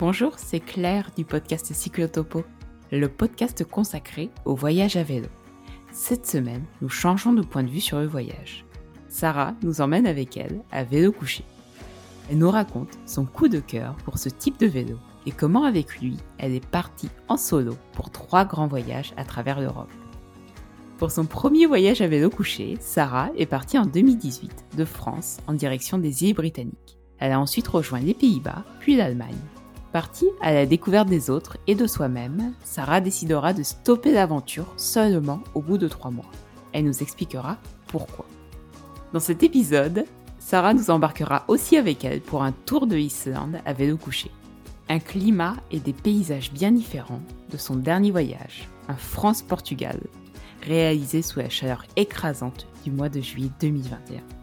Bonjour, c'est Claire du podcast Cyclotopo, le podcast consacré au voyage à vélo. Cette semaine, nous changeons de point de vue sur le voyage. Sarah nous emmène avec elle à vélo couché. Elle nous raconte son coup de cœur pour ce type de vélo et comment avec lui, elle est partie en solo pour trois grands voyages à travers l'Europe. Pour son premier voyage à vélo couché, Sarah est partie en 2018 de France en direction des îles britanniques. Elle a ensuite rejoint les Pays-Bas, puis l'Allemagne. Partie à la découverte des autres et de soi-même, Sarah décidera de stopper l'aventure seulement au bout de trois mois. Elle nous expliquera pourquoi. Dans cet épisode, Sarah nous embarquera aussi avec elle pour un tour de Islande à vélo couché. Un climat et des paysages bien différents de son dernier voyage, un France-Portugal, réalisé sous la chaleur écrasante du mois de juillet 2021.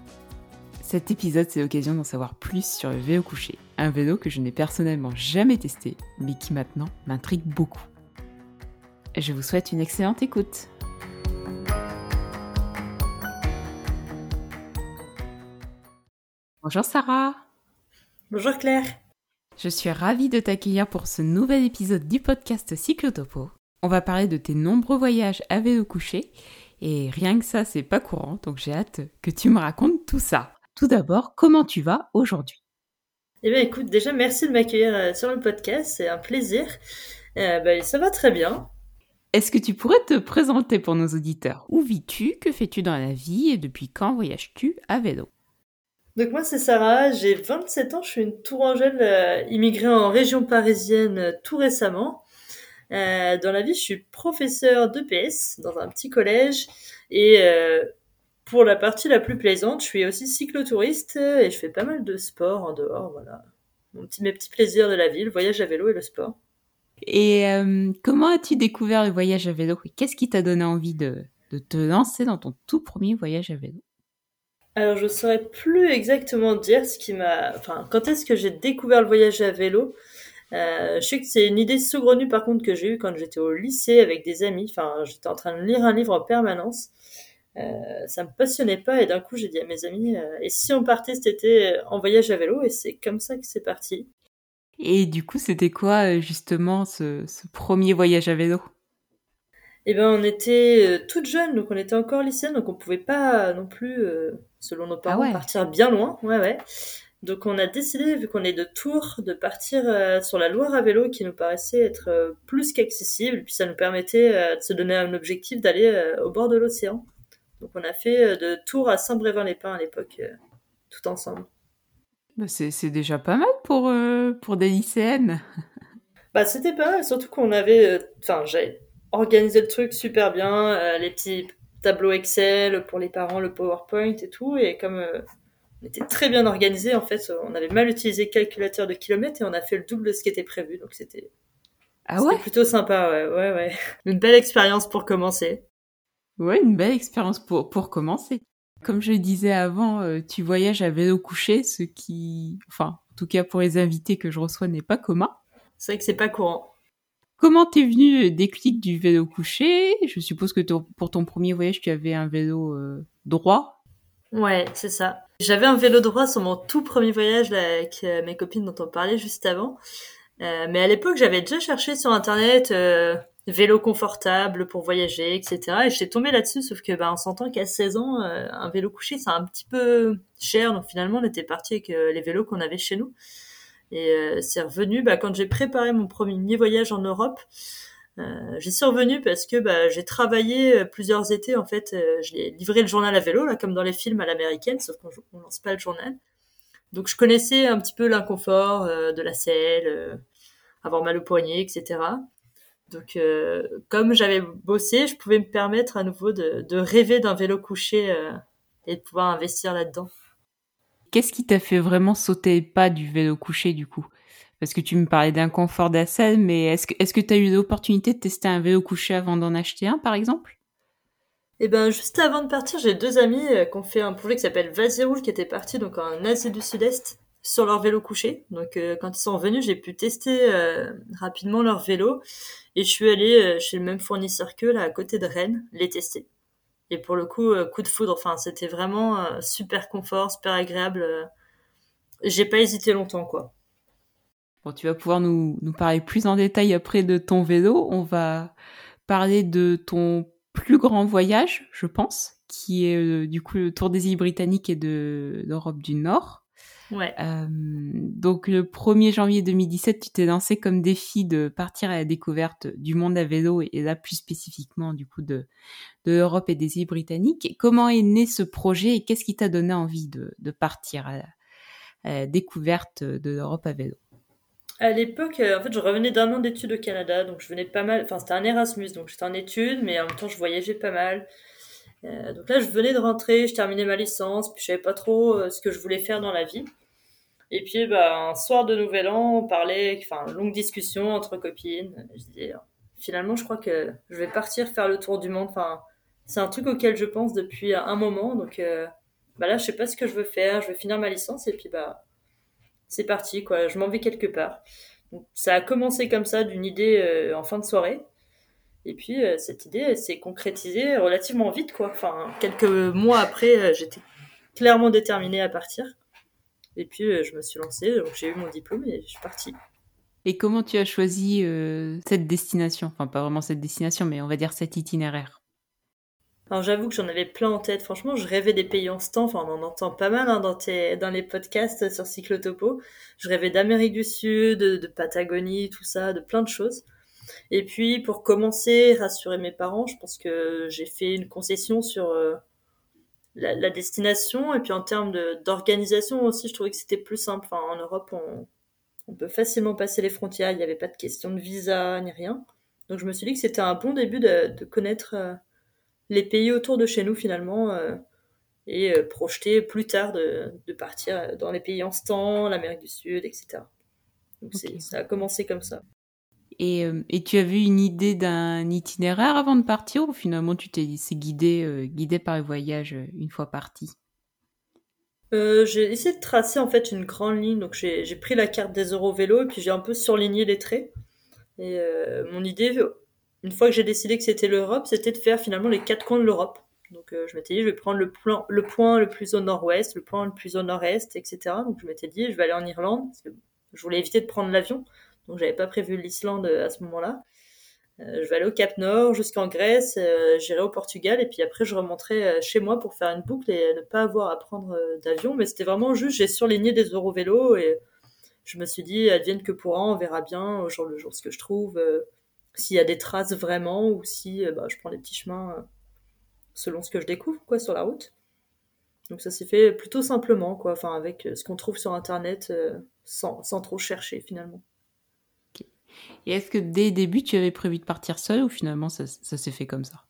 Cet épisode, c'est l'occasion d'en savoir plus sur le vélo couché, un vélo que je n'ai personnellement jamais testé, mais qui maintenant m'intrigue beaucoup. Je vous souhaite une excellente écoute. Bonjour Sarah. Bonjour Claire. Je suis ravie de t'accueillir pour ce nouvel épisode du podcast Cyclotopo. On va parler de tes nombreux voyages à vélo couché et rien que ça, c'est pas courant, donc j'ai hâte que tu me racontes tout ça. Tout d'abord, comment tu vas aujourd'hui? Eh bien écoute, déjà merci de m'accueillir euh, sur le podcast, c'est un plaisir. Euh, bah, ça va très bien. Est-ce que tu pourrais te présenter pour nos auditeurs? Où vis-tu? Que fais-tu dans la vie? Et depuis quand voyages-tu à vélo? Donc moi c'est Sarah, j'ai 27 ans, je suis une tourangelle euh, immigrée en région parisienne euh, tout récemment. Euh, dans la vie, je suis professeur d'EPS dans un petit collège et pour la partie la plus plaisante, je suis aussi cyclotouriste et je fais pas mal de sport en dehors, voilà. Mon petit, mes petits plaisirs de la vie, le voyage à vélo et le sport. Et euh, comment as-tu découvert le voyage à vélo? Qu'est-ce qui t'a donné envie de, de, te lancer dans ton tout premier voyage à vélo? Alors je saurais plus exactement dire ce qui m'a, enfin quand est-ce que j'ai découvert le voyage à vélo. Euh, je sais que c'est une idée saugrenue par contre que j'ai eue quand j'étais au lycée avec des amis. Enfin, j'étais en train de lire un livre en permanence. Euh, ça me passionnait pas et d'un coup j'ai dit à mes amis euh, et si on partait cet été en voyage à vélo? Et c'est comme ça que c'est parti. Et du coup c'était quoi justement ce, ce, premier voyage à vélo? Eh ben on était toutes jeunes donc on était encore lycéennes donc on pouvait pas non plus selon nos parents ah ouais. partir bien loin. Ouais ouais. Donc on a décidé, vu qu'on est de Tours, de partir euh, sur la Loire à vélo qui nous paraissait être euh, plus qu'accessible. Puis ça nous permettait euh, de se donner un objectif d'aller au bord de l'océan. Donc on a fait de Tours à Saint-Brévin-les-Pins à l'époque, tout ensemble. Bah c'est déjà pas mal pour, pour des lycéennes. bah c'était pas mal, surtout qu'on avait... Enfin, j'ai organisé le truc super bien, les petits tableaux Excel pour les parents, le PowerPoint et tout. Et comme on était très bien organisé. En fait, on avait mal utilisé le calculateur de kilomètres et on a fait le double de ce qui était prévu. Donc c'était ah ouais? plutôt sympa. Ouais, ouais, ouais. Une belle expérience pour commencer. Ouais, une belle expérience pour pour commencer. Comme je disais avant, euh, tu voyages à vélo couché, ce qui, enfin, en tout cas pour les invités que je reçois, n'est pas commun. C'est vrai que c'est pas courant. Comment t'es venu le déclic du vélo couché? Je suppose que pour ton premier voyage, tu avais un vélo euh, droit. Ouais, c'est ça. J'avais un vélo droit sur mon tout premier voyage là, avec euh, mes copines dont on parlait juste avant. Euh, mais à l'époque, j'avais déjà cherché sur internet euh, vélo confortable pour voyager, etc. Et j'étais tombée là-dessus, sauf que bah, on s'entend qu'à 16 ans, euh, un vélo couché, c'est un petit peu cher. Donc finalement, on était parti avec euh, les vélos qu'on avait chez nous. Et c'est revenu bah, quand j'ai préparé mon premier voyage en Europe. Euh, j'y suis revenue parce que bah, j'ai travaillé plusieurs étés en fait. Euh, j'ai livré le journal à vélo là, comme dans les films à l'américaine, sauf qu'on on lance pas le journal. Donc je connaissais un petit peu l'inconfort euh, de la selle, avoir mal au poignet, etc. Donc comme j'avais bossé, je pouvais me permettre à nouveau de, de rêver d'un vélo couché et de pouvoir investir là-dedans. Qu'est-ce qui t'a fait vraiment sauter pas du vélo couché du coup? Parce que tu me parlais d'un confort d'assaile, mais est-ce que est-ce que tu as eu l'opportunité de tester un vélo couché avant d'en acheter un, par exemple? Eh ben, juste avant de partir, j'ai deux amis euh, qui ont fait un projet qui s'appelle Vaziroul, qui était parti donc en Asie du Sud-Est sur leur vélo couché. Donc, euh, quand ils sont revenus, j'ai pu tester euh, rapidement leur vélo et je suis allée euh, chez le même fournisseur qu'eux, là, à côté de Rennes, les tester. Et pour le coup, coup de foudre. Enfin, c'était vraiment super confort, super agréable. J'ai pas hésité longtemps, quoi. Bon, tu vas pouvoir nous, nous parler plus en détail après de ton vélo. On va parler de ton plus grand voyage, je pense, qui est du coup le tour des îles britanniques et de l'Europe du Nord. Ouais. Euh, donc le 1er janvier 2017, tu t'es lancé comme défi de partir à la découverte du monde à vélo et, là plus spécifiquement du coup de, de l'Europe et des îles britanniques. comment est né ce projet et qu'est-ce qui t'a donné envie de, de partir à la, découverte de l'Europe à vélo? À l'époque, euh, en fait, je revenais d'un an d'études au Canada, donc je venais pas mal. Enfin, c'était un Erasmus, donc j'étais en études, mais en même temps, je voyageais pas mal. Euh, donc là, je venais de rentrer, je terminais ma licence, puis je savais pas trop euh, ce que je voulais faire dans la vie. Et puis, bah, un soir de Nouvel An, on parlait, enfin, longue discussion entre copines. Je disais, finalement, je crois que je vais partir faire le tour du monde. Enfin, c'est un truc auquel je pense depuis un moment. Donc, euh, bah là, je sais pas ce que je veux faire. Je vais finir ma licence et puis, bah, c'est parti, quoi. Je m'en vais quelque part. Donc, ça a commencé comme ça, d'une idée en fin de soirée. Et puis euh, cette idée s'est concrétisée relativement vite, quoi. Enfin, quelques mois après, euh, j'étais clairement déterminée à partir. Et puis euh, je me suis lancée, donc j'ai eu mon diplôme et je suis partie. Et comment tu as choisi cette destination? Enfin, pas vraiment cette destination, mais on va dire cet itinéraire. Alors j'avoue que j'en avais plein en tête. Franchement, je rêvais des pays en stand. Enfin, on en entend pas mal hein, dans, dans les podcasts sur Cyclotopo. Je rêvais d'Amérique du Sud, de Patagonie, tout ça, de plein de choses. Et puis pour commencer, rassurer mes parents, je pense que j'ai fait une concession sur euh, la, destination et puis en termes d'organisation aussi, je trouvais que c'était plus simple. Enfin, en Europe, on, on peut facilement passer les frontières, il n'y avait pas de question de visa ni rien. Donc je me suis dit que c'était un bon début de, de connaître euh, les pays autour de chez nous finalement euh, et projeter plus tard de, de, partir dans les pays en stand, l'Amérique du Sud, etc. Donc ça a commencé comme ça. Et, euh, et, tu avais une idée d'un itinéraire avant de partir ou finalement tu t'es guider, euh, guidé par le voyage euh, une fois parti? J'ai essayé de tracer en fait une grande ligne. Donc j'ai pris la carte des Eurovélos et puis j'ai un peu surligné les traits. Et mon idée, une fois que j'ai décidé que c'était l'Europe, c'était de faire finalement les quatre coins de l'Europe. Donc je m'étais dit, je vais prendre le, le point le plus au nord-ouest, le point le plus au nord-est, etc. Donc je m'étais dit, je vais aller en Irlande, parce que je voulais éviter de prendre l'avion. Donc j'avais pas prévu l'Islande euh, à ce moment-là. Euh, je vais aller au Cap Nord jusqu'en Grèce, euh, j'irai au Portugal et puis après je remonterai chez moi pour faire une boucle et ne pas avoir à prendre d'avion. Mais c'était vraiment juste, j'ai surligné des Eurovélos et je me suis dit, advienne que pourra, on verra bien au jour le jour ce que je trouve, s'il y a des traces vraiment ou si bah, je prends des petits chemins selon ce que je découvre quoi sur la route. Donc ça s'est fait plutôt simplement quoi, enfin avec ce qu'on trouve sur internet sans, sans trop chercher finalement. Et est-ce que dès le début, tu avais prévu de partir seul ou finalement ça, s'est fait comme ça?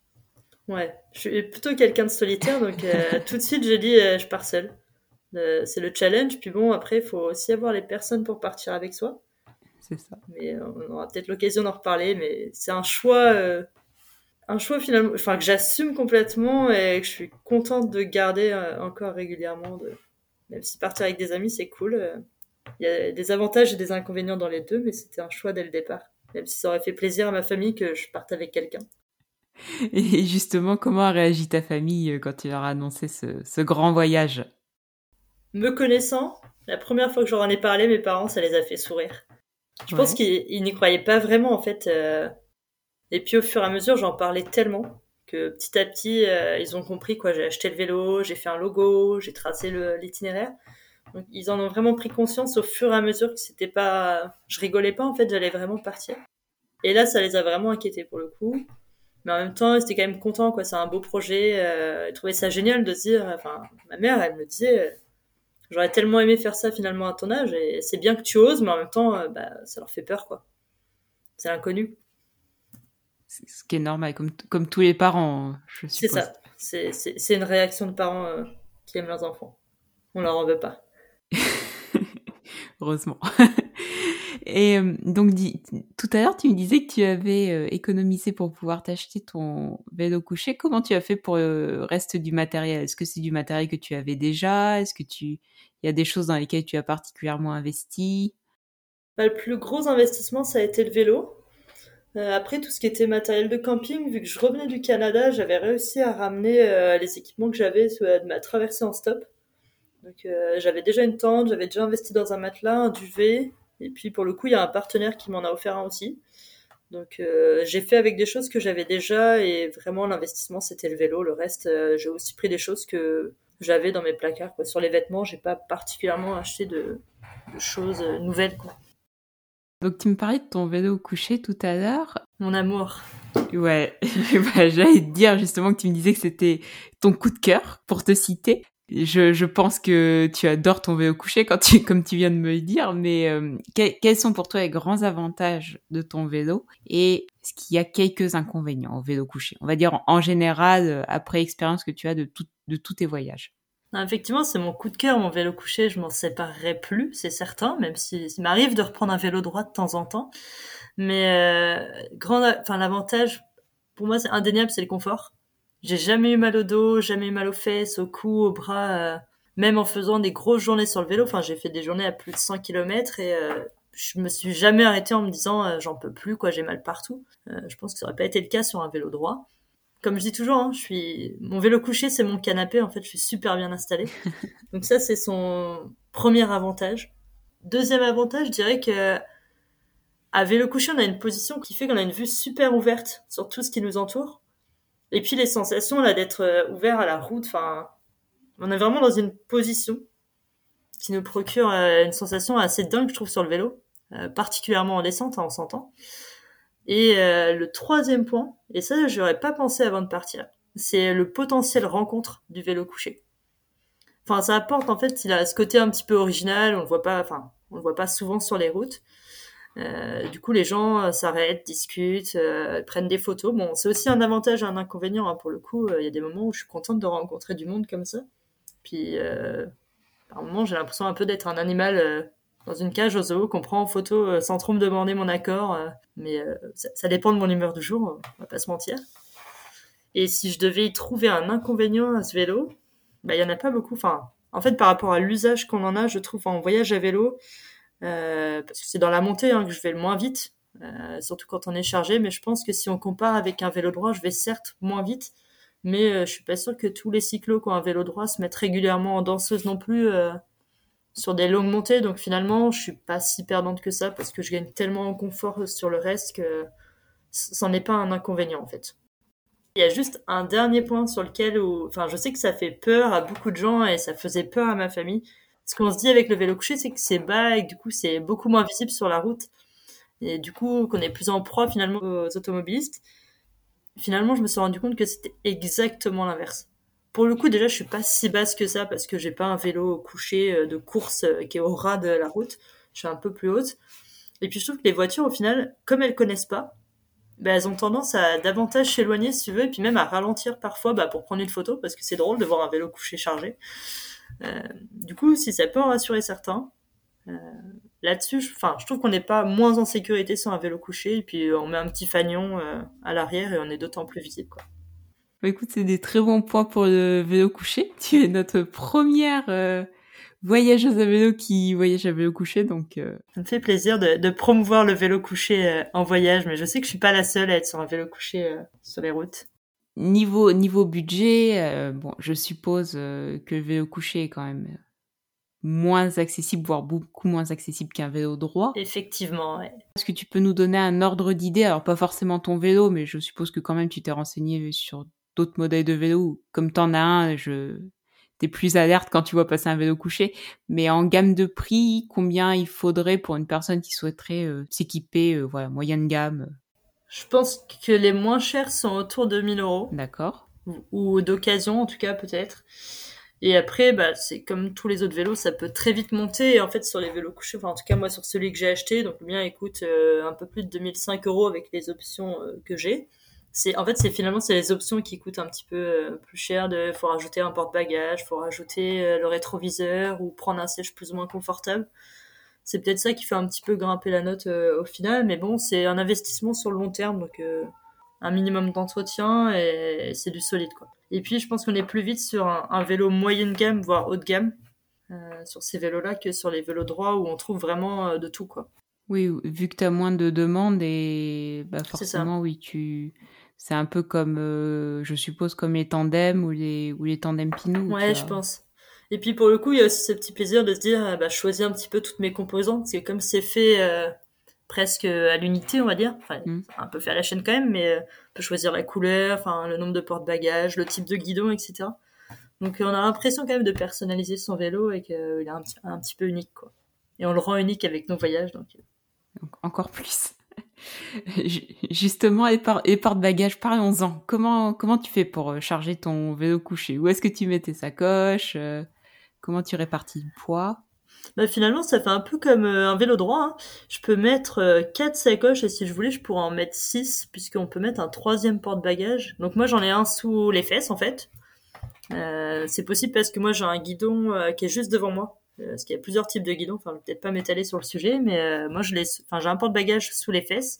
Ouais, je suis plutôt quelqu'un de solitaire, donc euh, tout de suite j'ai dit euh, je pars seul. Euh, c'est le challenge, puis bon, après il faut aussi avoir les personnes pour partir avec soi. C'est ça. Mais on aura peut-être l'occasion d'en reparler, mais c'est un choix, un choix finalement, enfin que j'assume complètement et que je suis contente de garder encore régulièrement. De... Même si partir avec des amis c'est cool il y a des avantages et des inconvénients dans les deux, mais c'était un choix dès le départ. Même si ça aurait fait plaisir à ma famille que je parte avec quelqu'un. Et justement, comment a réagi ta famille euh, quand tu leur as annoncé ce, grand voyage? Me connaissant, la première fois que j'en ai parlé, mes parents, ça les a fait sourire. Je pense qu'ils n'y croyaient pas vraiment, en fait. Euh. Et puis au fur et à mesure, j'en parlais tellement que petit à petit, euh, ils ont compris quoi. J'ai acheté le vélo, j'ai fait un logo, j'ai tracé l'itinéraire ils en ont vraiment pris conscience au fur et à mesure que c'était pas, je rigolais pas en fait, j'allais vraiment partir. Et là, ça les a vraiment inquiétés pour le coup. Mais en même temps, ils étaient quand même contents, quoi. C'est un beau projet. Euh, ils trouvaient ça génial de se dire, enfin, ma mère, elle me disait, euh, j'aurais tellement aimé faire ça finalement à ton âge. Et c'est bien que tu oses, mais en même temps, euh, bah, ça leur fait peur, quoi. C'est l'inconnu. Ce qui est normal, comme, comme tous les parents, je suppose. C'est ça. C'est une réaction de parents qui aiment leurs enfants. On leur en veut pas. Heureusement. Et euh, donc, tout à l'heure, tu me disais que tu avais euh, économisé pour pouvoir t'acheter ton vélo couché. Comment tu as fait pour le reste du matériel? Est-ce que c'est du matériel que tu avais déjà? Est-ce que tu, y a des choses dans lesquelles tu as particulièrement investi? Bah, Le plus gros investissement, ça a été le vélo. Euh, après, tout ce qui était matériel de camping, vu que je revenais du Canada, j'avais réussi à ramener les équipements que j'avais de ma traversée en stop. Donc euh, j'avais déjà une tente, j'avais déjà investi dans un matelas, un duvet, Et puis pour le coup, il y a un partenaire qui m'en a offert un aussi. Donc euh, j'ai fait avec des choses que j'avais déjà et vraiment l'investissement c'était le vélo. Le reste, euh, j'ai aussi pris des choses que j'avais dans mes placards. Quoi. Sur les vêtements, j'ai pas particulièrement acheté de, de choses nouvelles. Quoi. Donc tu me parlais de ton vélo couché tout à l'heure. Mon amour. Ouais, bah, j'allais te dire justement que tu me disais que c'était ton coup de cœur pour te citer. Je, je pense que tu adores ton vélo couché quand tu, comme tu viens de me le dire, mais euh, quels sont pour toi les grands avantages de ton vélo et est-ce qu'il y a quelques inconvénients au vélo couché? On va dire en général, euh, après expérience que tu as de, tout, de tous tes voyages. effectivement, c'est mon coup de cœur, mon vélo couché. Je m'en séparerai plus, c'est certain, même si, m'arrive de reprendre un vélo droit de temps en temps. Mais euh, grand, enfin l'avantage pour moi, c'est indéniable, c'est le confort. J'ai jamais eu mal au dos, jamais eu mal aux fesses, au cou, au bras, euh, même en faisant des grosses journées sur le vélo. Enfin, j'ai fait des journées à plus de 100 km et euh, je me suis jamais arrêtée en me disant euh, j'en peux plus, quoi, j'ai mal partout. Euh, je pense que ça aurait pas été le cas sur un vélo droit. Comme je dis toujours, hein, je suis mon vélo couché, c'est mon canapé. En fait, je suis super bien installée. Donc ça, c'est son premier avantage. Deuxième avantage, je dirais que à vélo couché, on a une position qui fait qu'on a une vue super ouverte sur tout ce qui nous entoure. Et puis les sensations là d'être euh, ouvert à la route, enfin, on est vraiment dans une position qui nous procure euh, une sensation assez dingue, je trouve, sur le vélo, euh, particulièrement en descente, hein, on s'entend. Et le troisième point, et ça, j'aurais pas pensé avant de partir, c'est le potentiel rencontre du vélo couché. Enfin, ça apporte en fait, il a ce côté un petit peu original, on le voit pas, enfin, on le voit pas souvent sur les routes. Euh, du coup, les gens euh, s'arrêtent, discutent, euh, prennent des photos. Bon, c'est aussi un avantage et un inconvénient. Hein, pour le coup, il y a des moments où je suis contente de rencontrer du monde comme ça. Puis, par moments, j'ai l'impression un peu d'être un animal dans une cage au zoo qu'on prend en photo sans trop me demander mon accord. mais ça, dépend de mon humeur du jour, on va pas se mentir. Et si je devais y trouver un inconvénient à ce vélo, bah, il y en a pas beaucoup. Enfin, en fait, par rapport à l'usage qu'on en a, je trouve en voyage à vélo, parce que c'est dans la montée hein, que je vais le moins vite, euh, surtout quand on est chargé. Mais je pense que si on compare avec un vélo droit, je vais certes moins vite, mais euh, je suis pas sûre que tous les cyclos qui ont un vélo droit se mettent régulièrement en danseuse non plus euh, sur des longues montées. Donc finalement, je suis pas si perdante que ça parce que je gagne tellement en confort sur le reste que c'en est pas un inconvénient en fait. Il y a juste un dernier point sur lequel, enfin, je sais que ça fait peur à beaucoup de gens et ça faisait peur à ma famille ce qu'on se dit avec le vélo couché, c'est que c'est bas et que du coup, c'est beaucoup moins visible sur la route. Et du coup, qu'on est plus en proie finalement aux automobilistes. Finalement, je me suis rendu compte que c'était exactement l'inverse. Pour le coup, déjà, je suis pas si basse que ça parce que j'ai pas un vélo couché euh, de course euh, qui est au ras de la route. Je suis un peu plus haute. Et puis, je trouve que les voitures, au final, comme elles connaissent pas, bah, elles ont tendance à davantage s'éloigner, si tu veux, et puis même à ralentir parfois bah, pour prendre une photo, parce que c'est drôle de voir un vélo couché chargé. Euh, du coup, si ça peut en rassurer certains, euh, là-dessus, je, enfin, je trouve qu'on n'est pas moins en sécurité sur un vélo couché, et puis on met un petit fanion euh, à l'arrière et on est d'autant plus visible, quoi. Bah, écoute, c'est des très bons points pour le vélo couché. Tu es notre première euh, voyageuse à vélo qui voyage à vélo couché, donc. Euh... Ça me fait plaisir de, de promouvoir le vélo couché euh, en voyage, mais je sais que je suis pas la seule à être sur un vélo couché sur les routes. Niveau niveau budget, euh, bon, je suppose euh, que le vélo couché est quand même moins accessible, voire beaucoup moins accessible qu'un vélo droit. Effectivement, ouais. Est-ce que tu peux nous donner un ordre d'idée? Alors pas forcément ton vélo, mais je suppose que quand même tu t'es renseigné sur d'autres modèles de vélo. Comme t'en as un, je t'es plus alerte quand tu vois passer un vélo couché. Mais en gamme de prix, combien il faudrait pour une personne qui souhaiterait euh, s'équiper, voilà, moyenne gamme? Je pense que les moins chers sont autour de 1000 euros. D'accord. Ou, ou d'occasion, en tout cas, peut-être. Et après, bah, c'est comme tous les autres vélos, ça peut très vite monter. Et en fait, sur les vélos couchés, enfin, en tout cas, moi, sur celui que j'ai acheté, donc le mien, il coûte euh, un peu plus de 2005 euros avec les options euh, que j'ai. C'est, en fait, c'est finalement, c'est les options qui coûtent un petit peu euh, plus cher. De, faut rajouter un porte-bagages, faut rajouter le rétroviseur ou prendre un siège plus ou moins confortable c'est peut-être ça qui fait un petit peu grimper la note euh, au final. Mais bon, c'est un investissement sur le long terme, donc euh, un minimum d'entretien et, c'est du solide quoi. Et puis je pense qu'on est plus vite sur un, vélo moyenne gamme, voire haut de gamme, euh, sur ces vélos-là que sur les vélos droits où on trouve vraiment de tout quoi. Oui, vu que tu as moins de demandes et bah forcément oui, tu c'est un peu comme je suppose comme les tandems ou les ou les tandems Pinot. Ouais, je pense. Et puis pour le coup, il y a aussi ce petit plaisir de se dire, euh, bah, je choisis un petit peu toutes mes composantes, parce que comme c'est fait euh, presque à l'unité, on va dire, enfin, Mm. un peu fait à la chaîne quand même, mais euh, on peut choisir la couleur, enfin, le nombre de porte-bagages, le type de guidon, etc. Donc euh, on a l'impression quand même de personnaliser son vélo et qu'il est un petit, un petit peu unique, quoi. Et on le rend unique avec nos voyages, donc euh, Donc, encore plus. Ju- Justement, et, par- et porte-bagages, parlons-en. Comment, comment tu fais pour euh, charger ton vélo couché? Où est-ce que tu mets tes sacoches Euh, Comment tu répartis le poids? Bah, finalement, ça fait un peu comme euh, un vélo droit. hein. Je peux mettre euh, quatre sacoches et si je voulais, je pourrais en mettre six puisqu'on peut mettre un troisième porte-bagages. Donc moi, j'en ai un sous les fesses en fait. Euh, c'est possible parce que moi, j'ai un guidon euh, qui est juste devant moi. Euh, parce qu'il y a plusieurs types de guidons. Enfin, je vais peut-être pas m'étaler sur le sujet, mais euh, moi, je. Enfin, j'ai un porte-bagages sous les fesses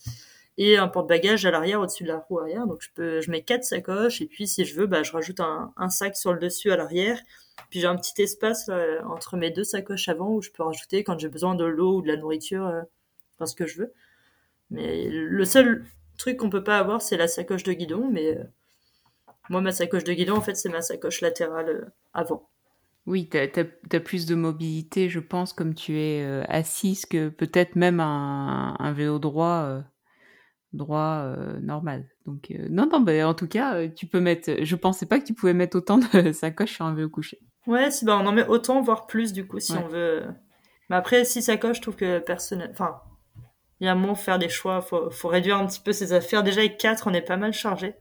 et un porte-bagages à l'arrière au-dessus de la roue arrière. Donc je peux, je mets quatre sacoches et puis si je veux, bah, je rajoute un sac sur le dessus à l'arrière. Puis j'ai un petit espace là, entre mes deux sacoches avant où je peux rajouter quand j'ai besoin de l'eau ou de la nourriture, euh, ce que je veux. Mais le seul truc qu'on peut pas avoir, c'est la sacoche de guidon. Mais euh, moi, ma sacoche de guidon, en fait, c'est ma sacoche latérale euh, avant. Oui, tu as, plus de mobilité, je pense, comme tu es euh, assise, que peut-être même un, un vélo droit, euh, droit euh, normal. Donc, euh, non, non, bah, en tout cas, euh, tu peux mettre. Je pensais pas que tu pouvais mettre autant de sacoches sur un vélo couché. Ouais, si, bah, on en met autant, voire plus, du coup, si Ouais. on veut. Mais après, si sacoches, je trouve que personnel. Enfin, il y a un moment, faire des choix. Faut, faut réduire un petit peu ses affaires. Déjà, avec 4, on est pas mal chargé.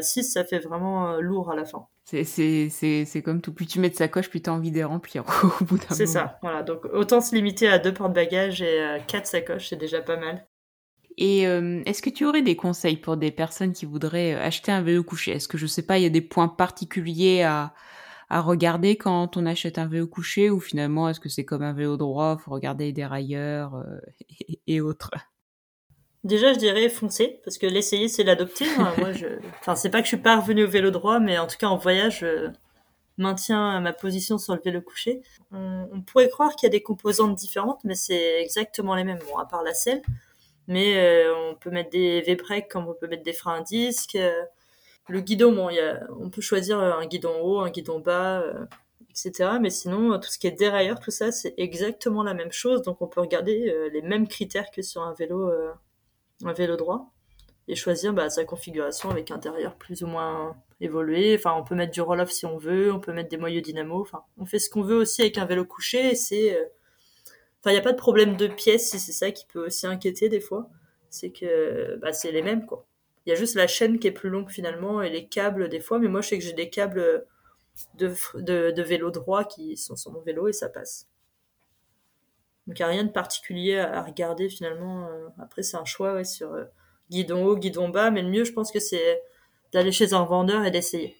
6, ça fait vraiment euh, lourd à la fin. C'est- C'est c'est- c'est comme tout. Plus tu mets de sacoches, plus tu as envie de les remplir au bout d'un moment. C'est ça, voilà. Donc, autant se limiter à deux porte-bagages et euh, quatre sacoches, c'est déjà pas mal. Et euh, est-ce que tu aurais des conseils pour des personnes qui voudraient euh, acheter un vélo couché? Est-ce que je sais pas, il y a des points particuliers à, à regarder quand on achète un vélo couché ou finalement est-ce que c'est comme un vélo droit, faut regarder les dérailleurs euh, et, et autres Déjà, je dirais foncer, parce que l'essayer, c'est l'adopter. hein. Moi, je... Enfin, c'est pas que je suis pas revenue au vélo droit, mais en tout cas, en voyage, je maintiens ma position sur le vélo couché. On, on pourrait croire qu'il y a des composantes différentes, mais c'est exactement les mêmes, bon, à part la selle. Mais euh, on peut mettre des V-breaks comme on peut mettre des freins à disque. euh, le guidon, bon, y a, on peut choisir un guidon haut, un guidon bas, euh, etc. Mais sinon, euh, tout ce qui est dérailleur, tout ça, c'est exactement la même chose. Donc, on peut regarder euh, les mêmes critères que sur un vélo, euh, un vélo droit et choisir bah, sa configuration avec un derrière plus ou moins évolué. Enfin, on peut mettre du roll-off si on veut, on peut mettre des moyeux dynamo. Enfin, on fait ce qu'on veut aussi avec un vélo couché. C'est, euh, enfin, il n'y a pas de problème de pièces si c'est ça qui peut aussi inquiéter des fois. C'est que bah, c'est les mêmes quoi. Il y a juste la chaîne qui est plus longue finalement et les câbles des fois. Mais moi, je sais que j'ai des câbles de, de, vélo droit qui sont sur mon vélo et ça passe. Donc il n'y a rien de particulier à, regarder finalement. Euh, Après, c'est un choix sur euh, guidon haut, guidon bas. Mais le mieux, je pense que c'est d'aller chez un revendeur et d'essayer.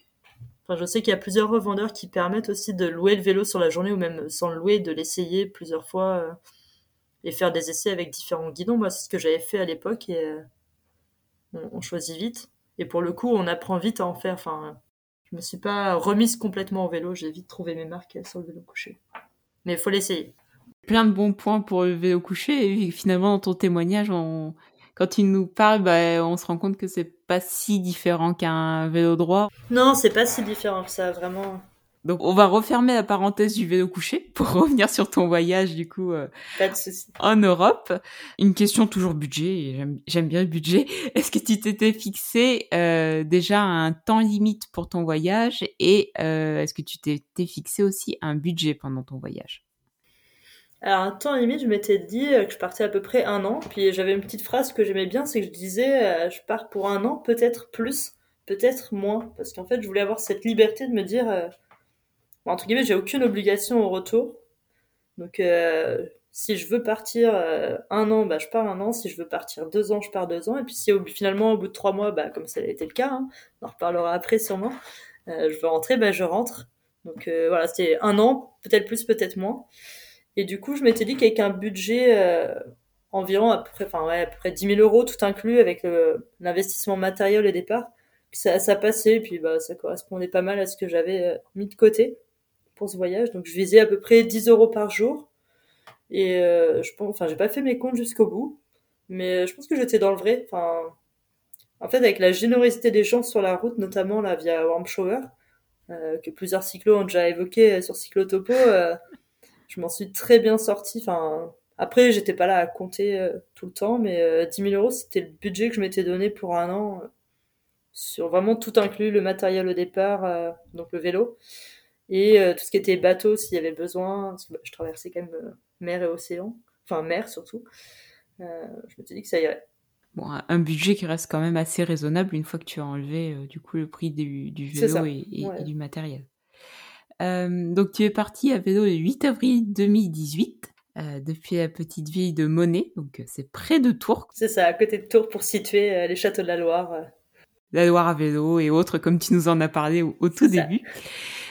Enfin, je sais qu'il y a plusieurs revendeurs qui permettent aussi de louer le vélo sur la journée ou même sans le louer, de l'essayer plusieurs fois euh, et faire des essais avec différents guidons. Moi, c'est ce que j'avais fait à l'époque et on, on choisit vite. Et pour le coup, on apprend vite à en faire. Enfin, je me suis pas remise complètement au vélo. J'ai vite trouvé mes marques sur le vélo couché. Mais il faut l'essayer. Plein de bons points pour le vélo couché et finalement dans ton témoignage, on... quand tu nous parles, bah, on se rend compte que c'est pas si différent qu'un vélo droit. Non, c'est pas si différent que ça, vraiment. Donc on va refermer la parenthèse du vélo couché pour revenir sur ton voyage du coup euh, Pas de souci. en Europe. Une question toujours budget, et j'aime- j'aime bien le budget. Est-ce que tu t'étais fixé euh, déjà un temps limite pour ton voyage et euh, est-ce que tu t'étais fixé aussi un budget pendant ton voyage? Alors, un temps limite, je m'étais dit que je partais à peu près un an. Puis j'avais une petite phrase que j'aimais bien, c'est que je disais, je pars pour un an, peut-être plus, peut-être moins. Parce qu'en fait, je voulais avoir cette liberté de me dire, bon, entre guillemets, j'ai aucune obligation au retour. Donc, euh, si je veux partir euh, un an, bah, je pars un an. Si je veux partir deux ans, je pars deux ans. Et puis si au, finalement, au bout de trois mois, bah, comme ça a été le cas, hein, on en reparlera après sûrement, euh, je veux rentrer, bah, je rentre. Donc euh, voilà, c'était un an, peut-être plus, peut-être moins. Et du coup, je m'étais dit qu'avec un budget euh, environ à peu près, enfin ouais, à peu près 10 000 euros tout inclus avec l'investissement matériel et départ, ça, ça passait. Et puis bah, ça correspondait pas mal à ce que j'avais euh, mis de côté pour ce voyage. Donc je visais à peu près 10 euros par jour. Et euh, je pense, enfin, j'ai pas fait mes comptes jusqu'au bout, mais je pense que j'étais dans le vrai. Enfin, en fait, avec la générosité des gens sur la route, notamment là via Warm Shower, que plusieurs cyclos ont déjà évoqué sur Cyclotopo, je m'en suis très bien sortie. Enfin, après, j'étais pas là à compter tout le temps, mais 10 000 euros, c'était le budget que je m'étais donné pour un an, sur vraiment tout inclus, le matériel au départ, donc le vélo, et tout ce qui était bateau s'il y avait besoin, parce que bah, je traversais quand même mer et océan, enfin mer surtout. je me suis dit que ça irait bon, un budget qui reste quand même assez raisonnable une fois que tu as enlevé euh, du coup le prix du, du vélo et, du matériel. Euh, donc tu es parti à vélo le 8 avril 2018 euh, depuis la petite ville de Monet, donc c'est près de Tours. C'est ça, à côté de Tours pour situer les châteaux de la Loire. La Loire à vélo et autres comme tu nous en as parlé au, tout début.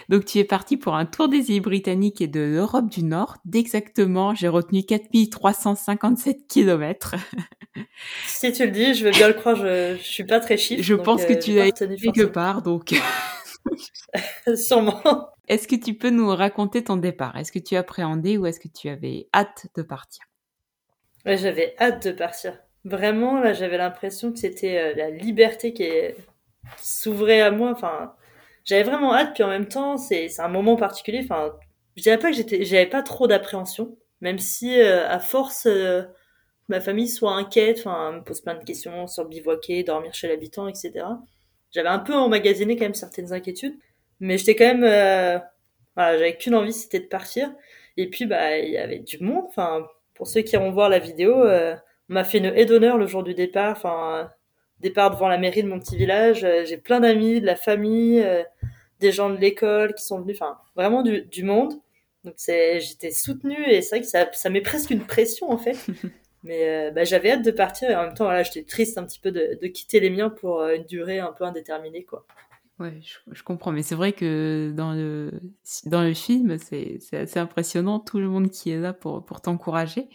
Donc tu es parti pour un tour des îles britanniques et de l'Europe du Nord. D'exactement, j'ai retenu 4357 kilomètres. si tu le dis, je veux bien le croire, je, je suis pas très chiffre. Je pense que euh, tu l'as quelque part, donc. Sûrement. Est-ce que tu peux nous raconter ton départ? Est-ce que tu appréhendais ou est-ce que tu avais hâte de partir? Ouais, J'avais hâte de partir. Vraiment, là, j'avais l'impression que c'était euh, la liberté qui, qui s'ouvrait à moi. Enfin, j'avais vraiment hâte, puis en même temps, c'est un moment particulier. Enfin, je dirais pas que j'étais, j'avais pas trop d'appréhension, même si euh, à force, euh, ma famille soit inquiète, enfin, me pose plein de questions sur bivouaquer, dormir chez l'habitant, etc. J'avais un peu emmagasiné quand même certaines inquiétudes, mais j'étais quand même, euh, voilà, j'avais qu'une envie, c'était de partir. Et puis, bah, il y avait du monde. Enfin, pour ceux qui iront voir la vidéo, on m'a fait une haie d'honneur le jour du départ. Enfin, départ devant la mairie de mon petit village. J'ai plein d'amis, de la famille des gens de l'école qui sont venus, enfin vraiment du, du monde. Donc c'est, j'étais soutenue et c'est vrai que ça, ça met presque une pression en fait. Mais euh, bah, j'avais hâte de partir et en même temps voilà, j'étais triste un petit peu de, de quitter les miens pour euh, une durée un peu indéterminée quoi. Ouais, je, je comprends, mais c'est vrai que dans le dans le film, c'est c'est assez impressionnant tout le monde qui est là pour pour t'encourager.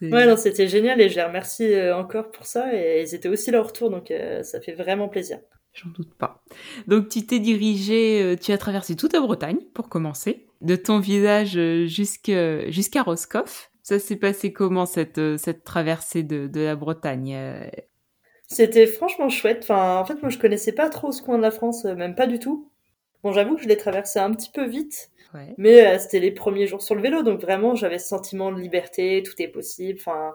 Ouais, non, c'était génial et je les remercie euh, encore pour ça et ils étaient aussi là au retour donc ça fait vraiment plaisir. J'en doute pas. Donc tu t'es dirigé, euh, tu as traversé toute la Bretagne pour commencer, de ton village euh, jusqu'à Roscoff. Ça s'est passé comment cette, euh, cette traversée de, de la Bretagne C'était franchement chouette. Enfin, en fait, moi je connaissais pas trop ce coin de la France, même pas du tout. Bon, j'avoue que je l'ai traversé un petit peu vite, ouais. mais c'était les premiers jours sur le vélo, donc vraiment j'avais ce sentiment de liberté, tout est possible. Enfin,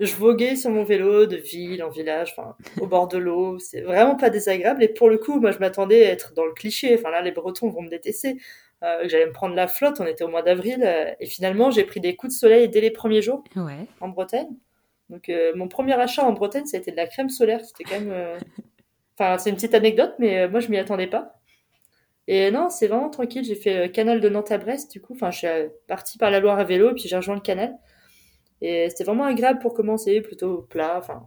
je voguais sur mon vélo de ville en village, enfin, au bord de l'eau. C'est vraiment pas désagréable. Et pour le coup, moi, je m'attendais à être dans le cliché. Enfin, là, les Bretons vont me détester. Euh, J'allais me prendre la flotte. On était au mois d'avril. Euh, et finalement, j'ai pris des coups de soleil dès les premiers jours ouais. en Bretagne. Donc, euh, mon premier achat en Bretagne, ça a été de la crème solaire. C'était quand même. Euh, enfin, c'est une petite anecdote, mais moi, je m'y attendais pas. Et non, c'est vraiment tranquille. J'ai fait canal de Nantes à Brest, du coup. Enfin, je suis partie par la Loire à vélo, et puis j'ai rejoint le canal. Et c'était vraiment agréable pour commencer, plutôt plat, enfin,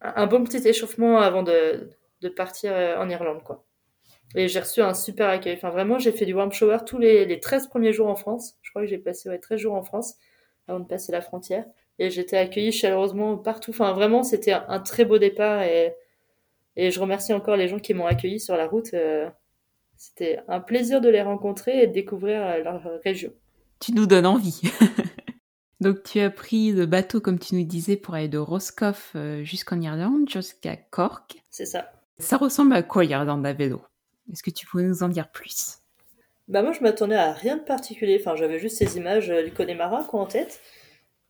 un bon petit échauffement avant de, partir euh, en Irlande, quoi. Et j'ai reçu un super accueil. Enfin, vraiment, j'ai fait du warm shower tous les, les 13 premiers jours en France. Je crois que j'ai passé ouais, 13 jours en France avant de passer la frontière. Et j'étais accueillie chaleureusement partout. Enfin, vraiment, c'était un, très beau départ. Et, je remercie encore les gens qui m'ont accueilli sur la route. Euh, c'était un plaisir de les rencontrer et de découvrir euh, leur région. Tu nous donnes envie. Donc tu as pris le bateau, comme tu nous disais, pour aller de Roscoff euh, jusqu'en Irlande, jusqu'à Cork. C'est ça. Ça ressemble à quoi l'Irlande à vélo? Est-ce que tu pourrais nous en dire plus? Bah moi je m'attendais à rien de particulier, enfin j'avais juste ces images euh, du Connemara quoi en tête.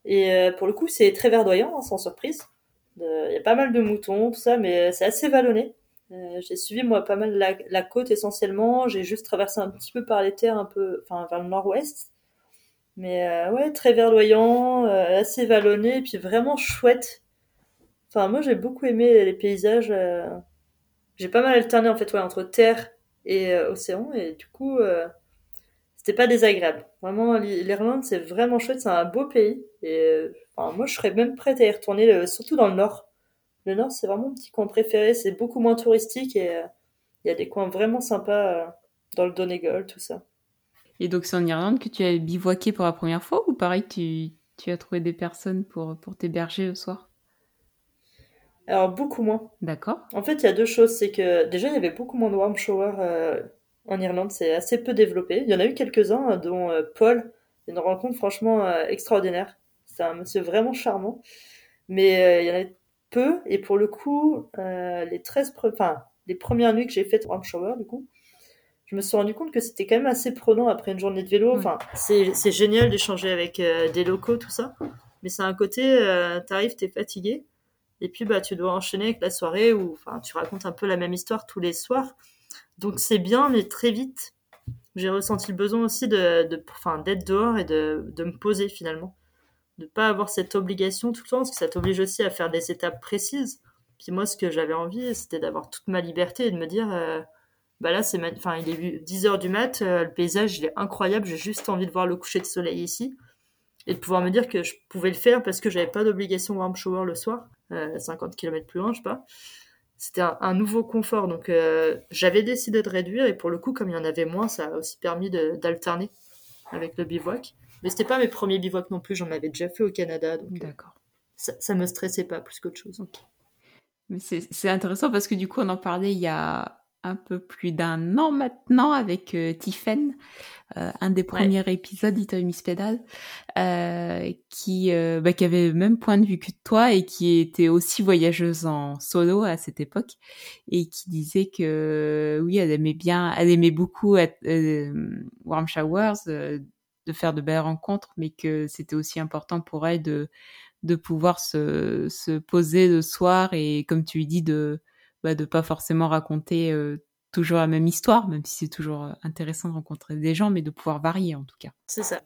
Et euh, pour le coup c'est très verdoyant, hein, sans surprise. Il y a pas mal de moutons, tout ça, mais c'est assez vallonné. J'ai suivi moi pas mal la, la côte essentiellement, j'ai juste traversé un petit peu par les terres un peu, enfin vers le nord-ouest. Mais euh, ouais, très verdoyant, euh, assez vallonné, et puis vraiment chouette. Enfin, moi j'ai beaucoup aimé les paysages. Euh, j'ai pas mal alterné en fait ouais, entre terre et océan, et du coup, c'était pas désagréable. Vraiment, l'Irlande c'est vraiment chouette, c'est un beau pays. Et enfin, moi je serais même prête à y retourner, surtout dans le nord. Le nord c'est vraiment mon petit coin préféré, c'est beaucoup moins touristique et il y a des coins vraiment sympas dans le Donegal, tout ça. Et donc c'est en Irlande que tu as bivouaqué pour la première fois ou pareil tu, tu as trouvé des personnes pour, pour t'héberger le soir? Alors beaucoup moins. D'accord. En fait il y a deux choses, c'est que déjà il y avait beaucoup moins de warm shower euh, en Irlande, c'est assez peu développé. Il y en a eu quelques-uns, dont euh, Paul, une rencontre franchement euh, extraordinaire. C'est un monsieur vraiment charmant. Mais il y en a peu, et pour le coup, les 13 enfin, les premières nuits que j'ai faites warm shower du coup, je me suis rendu compte que c'était quand même assez prenant après une journée de vélo. Enfin, c'est, c'est génial d'échanger avec euh, des locaux, tout ça. Mais c'est un côté, euh, t'arrives, t'es fatigué. Et puis, bah, tu dois enchaîner avec la soirée où, enfin, tu racontes un peu la même histoire tous les soirs. Donc, c'est bien, mais très vite, j'ai ressenti le besoin aussi de, de, enfin, d'être dehors et de, de me poser finalement. De pas avoir cette obligation tout le temps, parce que ça t'oblige aussi à faire des étapes précises. Puis moi, ce que j'avais envie, c'était d'avoir toute ma liberté et de me dire, euh, bah là, c'est, enfin, il est 10 heures du mat, euh, le paysage, il est incroyable, j'ai juste envie de voir le coucher de soleil ici. Et de pouvoir me dire que je pouvais le faire parce que j'avais pas d'obligation warm shower le soir, euh, 50 km plus loin, je sais pas. C'était un, nouveau confort, donc euh, j'avais décidé de réduire et pour le coup, comme il y en avait moins, ça a aussi permis d'alterner avec le bivouac. Mais c'était pas mes premiers bivouacs non plus, j'en avais déjà fait au Canada, donc euh, D'accord. ça, ça me stressait pas plus qu'autre chose. Mais c'est intéressant parce que du coup, on en parlait il y a un peu plus d'un an maintenant avec euh, Tiffen, euh, un des premiers épisodes d'Itoy Miss Pedal, euh, qui, bah, qui avait le même point de vue que toi et qui était aussi voyageuse en solo à cette époque et qui disait que oui, elle aimait bien, elle aimait beaucoup Warm Showers, de faire de belles rencontres, mais que c'était aussi important pour elle de de pouvoir se, se poser le soir et comme tu lui dis de bah, de pas forcément raconter euh, toujours la même histoire, même si c'est toujours euh, intéressant de rencontrer des gens, mais de pouvoir varier en tout cas. C'est ça.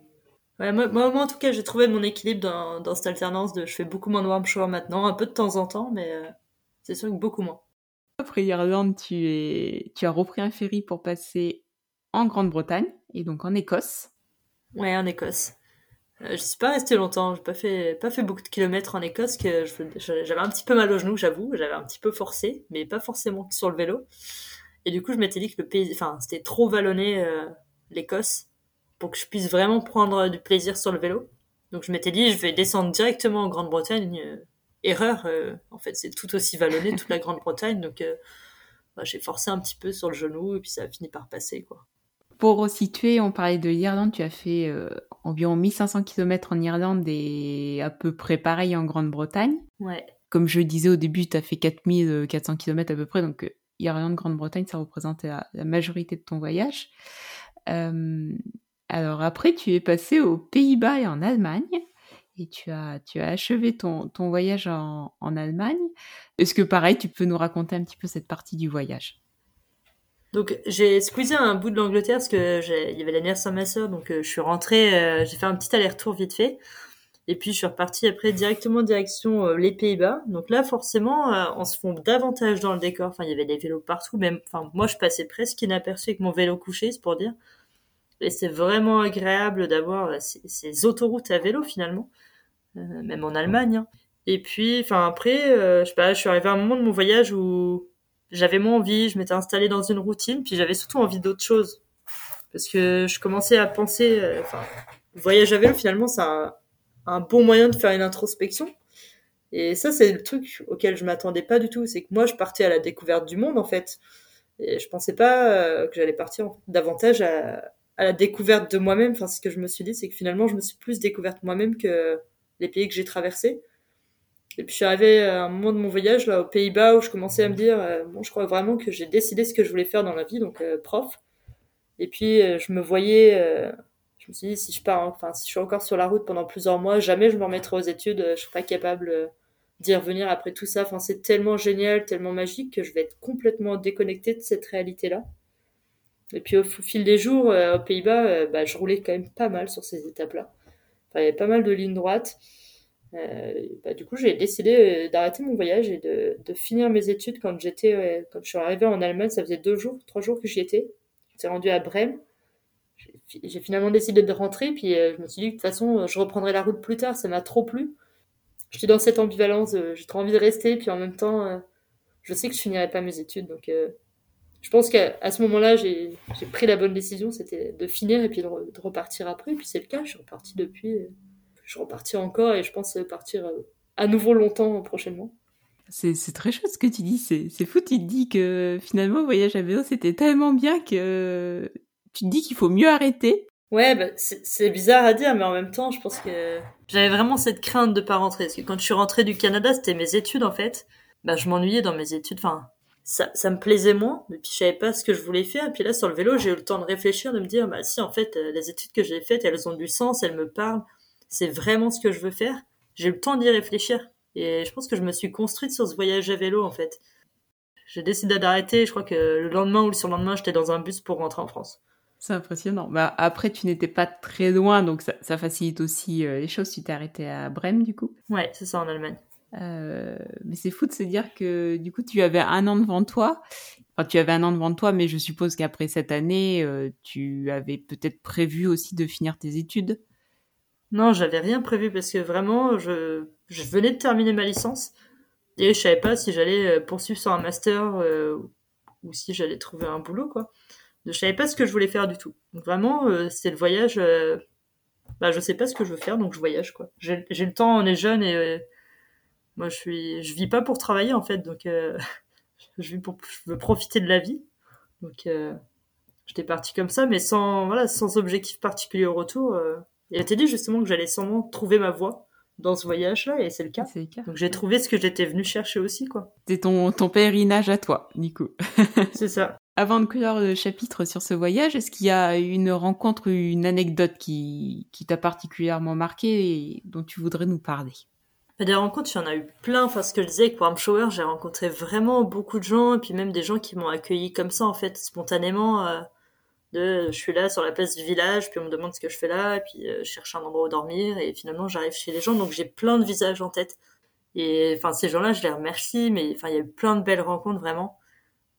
Ouais, moi, moi, moi, en tout cas, j'ai trouvé mon équilibre dans, dans cette alternance de je fais beaucoup moins de warm shower maintenant, un peu de temps en temps, mais euh, c'est sûr que beaucoup moins. Après Irlande, tu, es... tu as repris un ferry pour passer en Grande-Bretagne et donc en Écosse. Ouais, en Écosse. Euh, je suis pas restée longtemps, j'ai pas fait, pas fait beaucoup de kilomètres en Écosse, que j'avais un petit peu mal au genou, j'avoue, j'avais un petit peu forcé, mais pas forcément sur le vélo. Et du coup, je m'étais dit que le pays, enfin, c'était trop vallonné, euh, l'Écosse, pour que je puisse vraiment prendre du plaisir sur le vélo. Donc je m'étais dit, je vais descendre directement en Grande-Bretagne. Euh, erreur, euh, en fait, c'est tout aussi vallonné, toute la Grande-Bretagne, donc bah, j'ai forcé un petit peu sur le genou, et puis ça a fini par passer, quoi. Pour resituer, on parlait de l'Irlande, tu as fait euh, environ 1500 km en Irlande et à peu près pareil en Grande-Bretagne. Ouais. Comme je le disais au début, tu as fait 4400 km à peu près, donc euh, Irlande, Grande-Bretagne, ça représentait la, la majorité de ton voyage. Euh, alors après, tu es passé aux Pays-Bas et en Allemagne, et tu as, tu as achevé ton, ton voyage en, en Allemagne. Est-ce que pareil, tu peux nous raconter un petit peu cette partie du voyage? Donc j'ai squeezé un bout de l'Angleterre parce que il y avait l'anniversaire de ma sœur, donc euh, je suis rentrée, euh, j'ai fait un petit aller-retour vite fait. Et puis je suis repartie après directement direction euh, les Pays-Bas. Donc là forcément euh, on se fond davantage dans le décor. Enfin il y avait des vélos partout, même enfin moi je passais presque inaperçu avec mon vélo couché, c'est pour dire. Et c'est vraiment agréable d'avoir euh, ces, autoroutes à vélo finalement, euh, même en Allemagne. hein. Et puis enfin après je sais pas, je suis arrivée à un moment de mon voyage où j'avais moins envie, je m'étais installée dans une routine, puis j'avais surtout envie d'autre chose. Parce que je commençais à penser, euh, enfin, voyage à vélo, finalement, c'est un, un bon moyen de faire une introspection. Et ça, c'est le truc auquel je m'attendais pas du tout. C'est que moi, je partais à la découverte du monde, en fait. Et je pensais pas euh, que j'allais partir davantage à, à la découverte de moi-même. Enfin, ce que je me suis dit, c'est que finalement, je me suis plus découverte moi-même que les pays que j'ai traversés. Et puis je suis arrivée à un moment de mon voyage là aux Pays-Bas où je commençais à me dire euh, bon je crois vraiment que j'ai décidé ce que je voulais faire dans la vie donc euh, prof. Et puis euh, je me voyais euh, je me suis dit si je pars enfin si je suis encore sur la route pendant plusieurs mois jamais je me remettrai aux études euh, je serai pas capable euh, d'y revenir après tout ça enfin c'est tellement génial tellement magique que je vais être complètement déconnectée de cette réalité là. Et puis au fil des jours euh, aux Pays-Bas euh, bah, je roulais quand même pas mal sur ces étapes là. Enfin il y avait pas mal de lignes droites. Euh, bah, du coup, j'ai décidé euh, d'arrêter mon voyage et de, finir mes études quand j'étais, euh, quand je suis arrivée en Allemagne. Ça faisait deux jours, trois jours que j'y étais. J'étais rendue à Brême. J'ai fi- J'ai finalement décidé de rentrer, puis je me suis dit de toute façon, je reprendrai la route plus tard. Ça m'a trop plu. J'étais dans cette ambivalence. j'ai trop envie de rester, puis en même temps, je sais que je finirai pas mes études. Donc, je pense qu'à ce moment-là, j'ai pris la bonne décision. C'était de finir et puis de repartir après. Et puis c'est le cas. Je suis repartie depuis. Je repartis encore et je pense partir euh, à nouveau longtemps prochainement. C'est très chouette ce que tu dis, c'est fou, tu te dis que finalement le voyage à vélo c'était tellement bien que tu te dis qu'il faut mieux arrêter. Ouais, bah, c'est bizarre à dire, mais en même temps, je pense que j'avais vraiment cette crainte de pas rentrer. Parce que quand je suis rentrée du Canada, c'était mes études en fait. Bah, je m'ennuyais dans mes études. Enfin, ça, ça me plaisait moins, et puis je savais pas ce que je voulais faire. Et puis là, sur le vélo, j'ai eu le temps de réfléchir, de me dire, bah si, en fait, euh, les études que j'ai faites, elles ont du sens, elles me parlent, c'est vraiment ce que je veux faire. J'ai eu le temps d'y réfléchir. Et je pense que je me suis construite sur ce voyage à vélo, en fait. J'ai décidé d'arrêter, je crois que le lendemain ou le surlendemain, j'étais dans un bus pour rentrer en France. C'est impressionnant. Bah, après, tu n'étais pas très loin, donc ça, ça facilite aussi euh, les choses. Tu t'es arrêté à Brême, du coup Ouais, c'est ça, en Allemagne. Euh, mais c'est fou de se dire que du coup tu avais un an devant toi. Enfin, tu avais un an devant toi, mais je suppose qu'après cette année, euh, tu avais peut-être prévu aussi de finir tes études. Non, j'avais rien prévu parce que vraiment, je, je venais de terminer ma licence et je savais pas si j'allais euh, poursuivre sur un master ou si j'allais trouver un boulot, quoi. Je savais pas ce que je voulais faire du tout. Donc vraiment, c'est le voyage. bah, je sais pas ce que je veux faire, donc je voyage, quoi. J'ai le temps, on est jeune et moi, je suis, je vis pas pour travailler en fait, donc euh, je vis pour, je veux profiter de la vie. Donc, euh, j'étais parti comme ça, mais sans, voilà, sans objectif particulier au retour. Euh. Il a été dit justement que j'allais sûrement trouver ma voie dans ce voyage-là, et c'est le cas. le cas. Donc j'ai trouvé ce que j'étais venu chercher aussi, quoi. C'est ton, ton pèlerinage à toi, Nico. c'est ça. Avant de clore le chapitre sur ce voyage, est-ce qu'il y a une rencontre, une anecdote qui, qui t'a particulièrement marqué et dont tu voudrais nous parler? Des rencontres, il y en a eu plein. Enfin, ce que je disais avec Warm Shower, j'ai rencontré vraiment beaucoup de gens, et puis même des gens qui m'ont accueilli comme ça, en fait, spontanément. Euh, de, je suis là sur la place du village, puis on me demande ce que je fais là, puis euh, je cherche un endroit où dormir, et finalement j'arrive chez les gens, donc j'ai plein de visages en tête. Et enfin, ces gens-là, je les remercie, mais enfin, il y a eu plein de belles rencontres vraiment.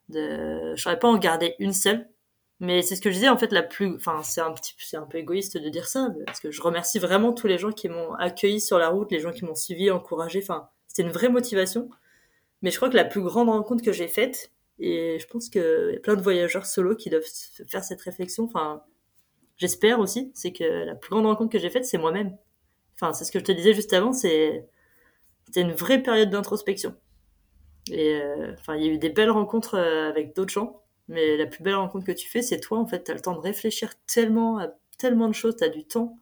De... Je saurais pas en garder une seule, mais c'est ce que je disais, en fait, la plus, enfin, c'est un petit, c'est un peu égoïste de dire ça, parce que je remercie vraiment tous les gens qui m'ont accueilli sur la route, les gens qui m'ont suivi, encouragé, enfin, c'est une vraie motivation. Mais je crois que la plus grande rencontre que j'ai faite, et je pense qu'il y a plein de voyageurs solo qui doivent faire cette réflexion, enfin, j'espère aussi, c'est que la plus grande rencontre que j'ai faite, c'est moi-même. Enfin, c'est ce que je te disais juste avant, c'est, c'était une vraie période d'introspection. Et, euh, enfin, il y a eu des belles rencontres euh, avec d'autres gens, mais la plus belle rencontre que tu fais, c'est toi, en fait. T'as le temps de réfléchir tellement à tellement de choses, t'as du temps.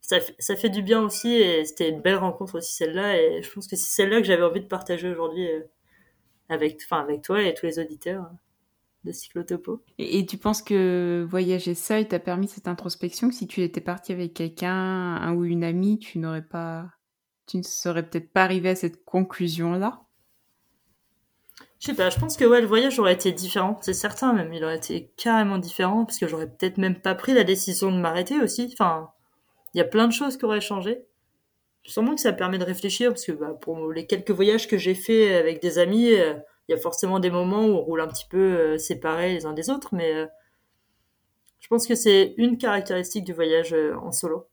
Ça, ça fait du bien aussi, et c'était une belle rencontre aussi, celle-là, et je pense que c'est celle-là que j'avais envie de partager aujourd'hui euh, avec, enfin, avec toi et tous les auditeurs euh, de Cyclotopo. Et, et tu penses que voyager seul t'a permis cette introspection, que si tu étais parti avec quelqu'un, un ou une amie, tu n'aurais pas, tu ne serais peut-être pas arrivé à cette conclusion-là? Je sais pas, je pense que ouais, le voyage aurait été différent, c'est certain même, il aurait été carrément différent, parce que j'aurais peut-être même pas pris la décision de m'arrêter aussi. Enfin, il y a plein de choses qui auraient changé. Sûrement que ça permet de réfléchir, parce que bah, pour les quelques voyages que j'ai fait avec des amis, euh, il y a forcément des moments où on roule un petit peu euh, séparés les uns des autres, mais euh, je pense que c'est une caractéristique du voyage en solo.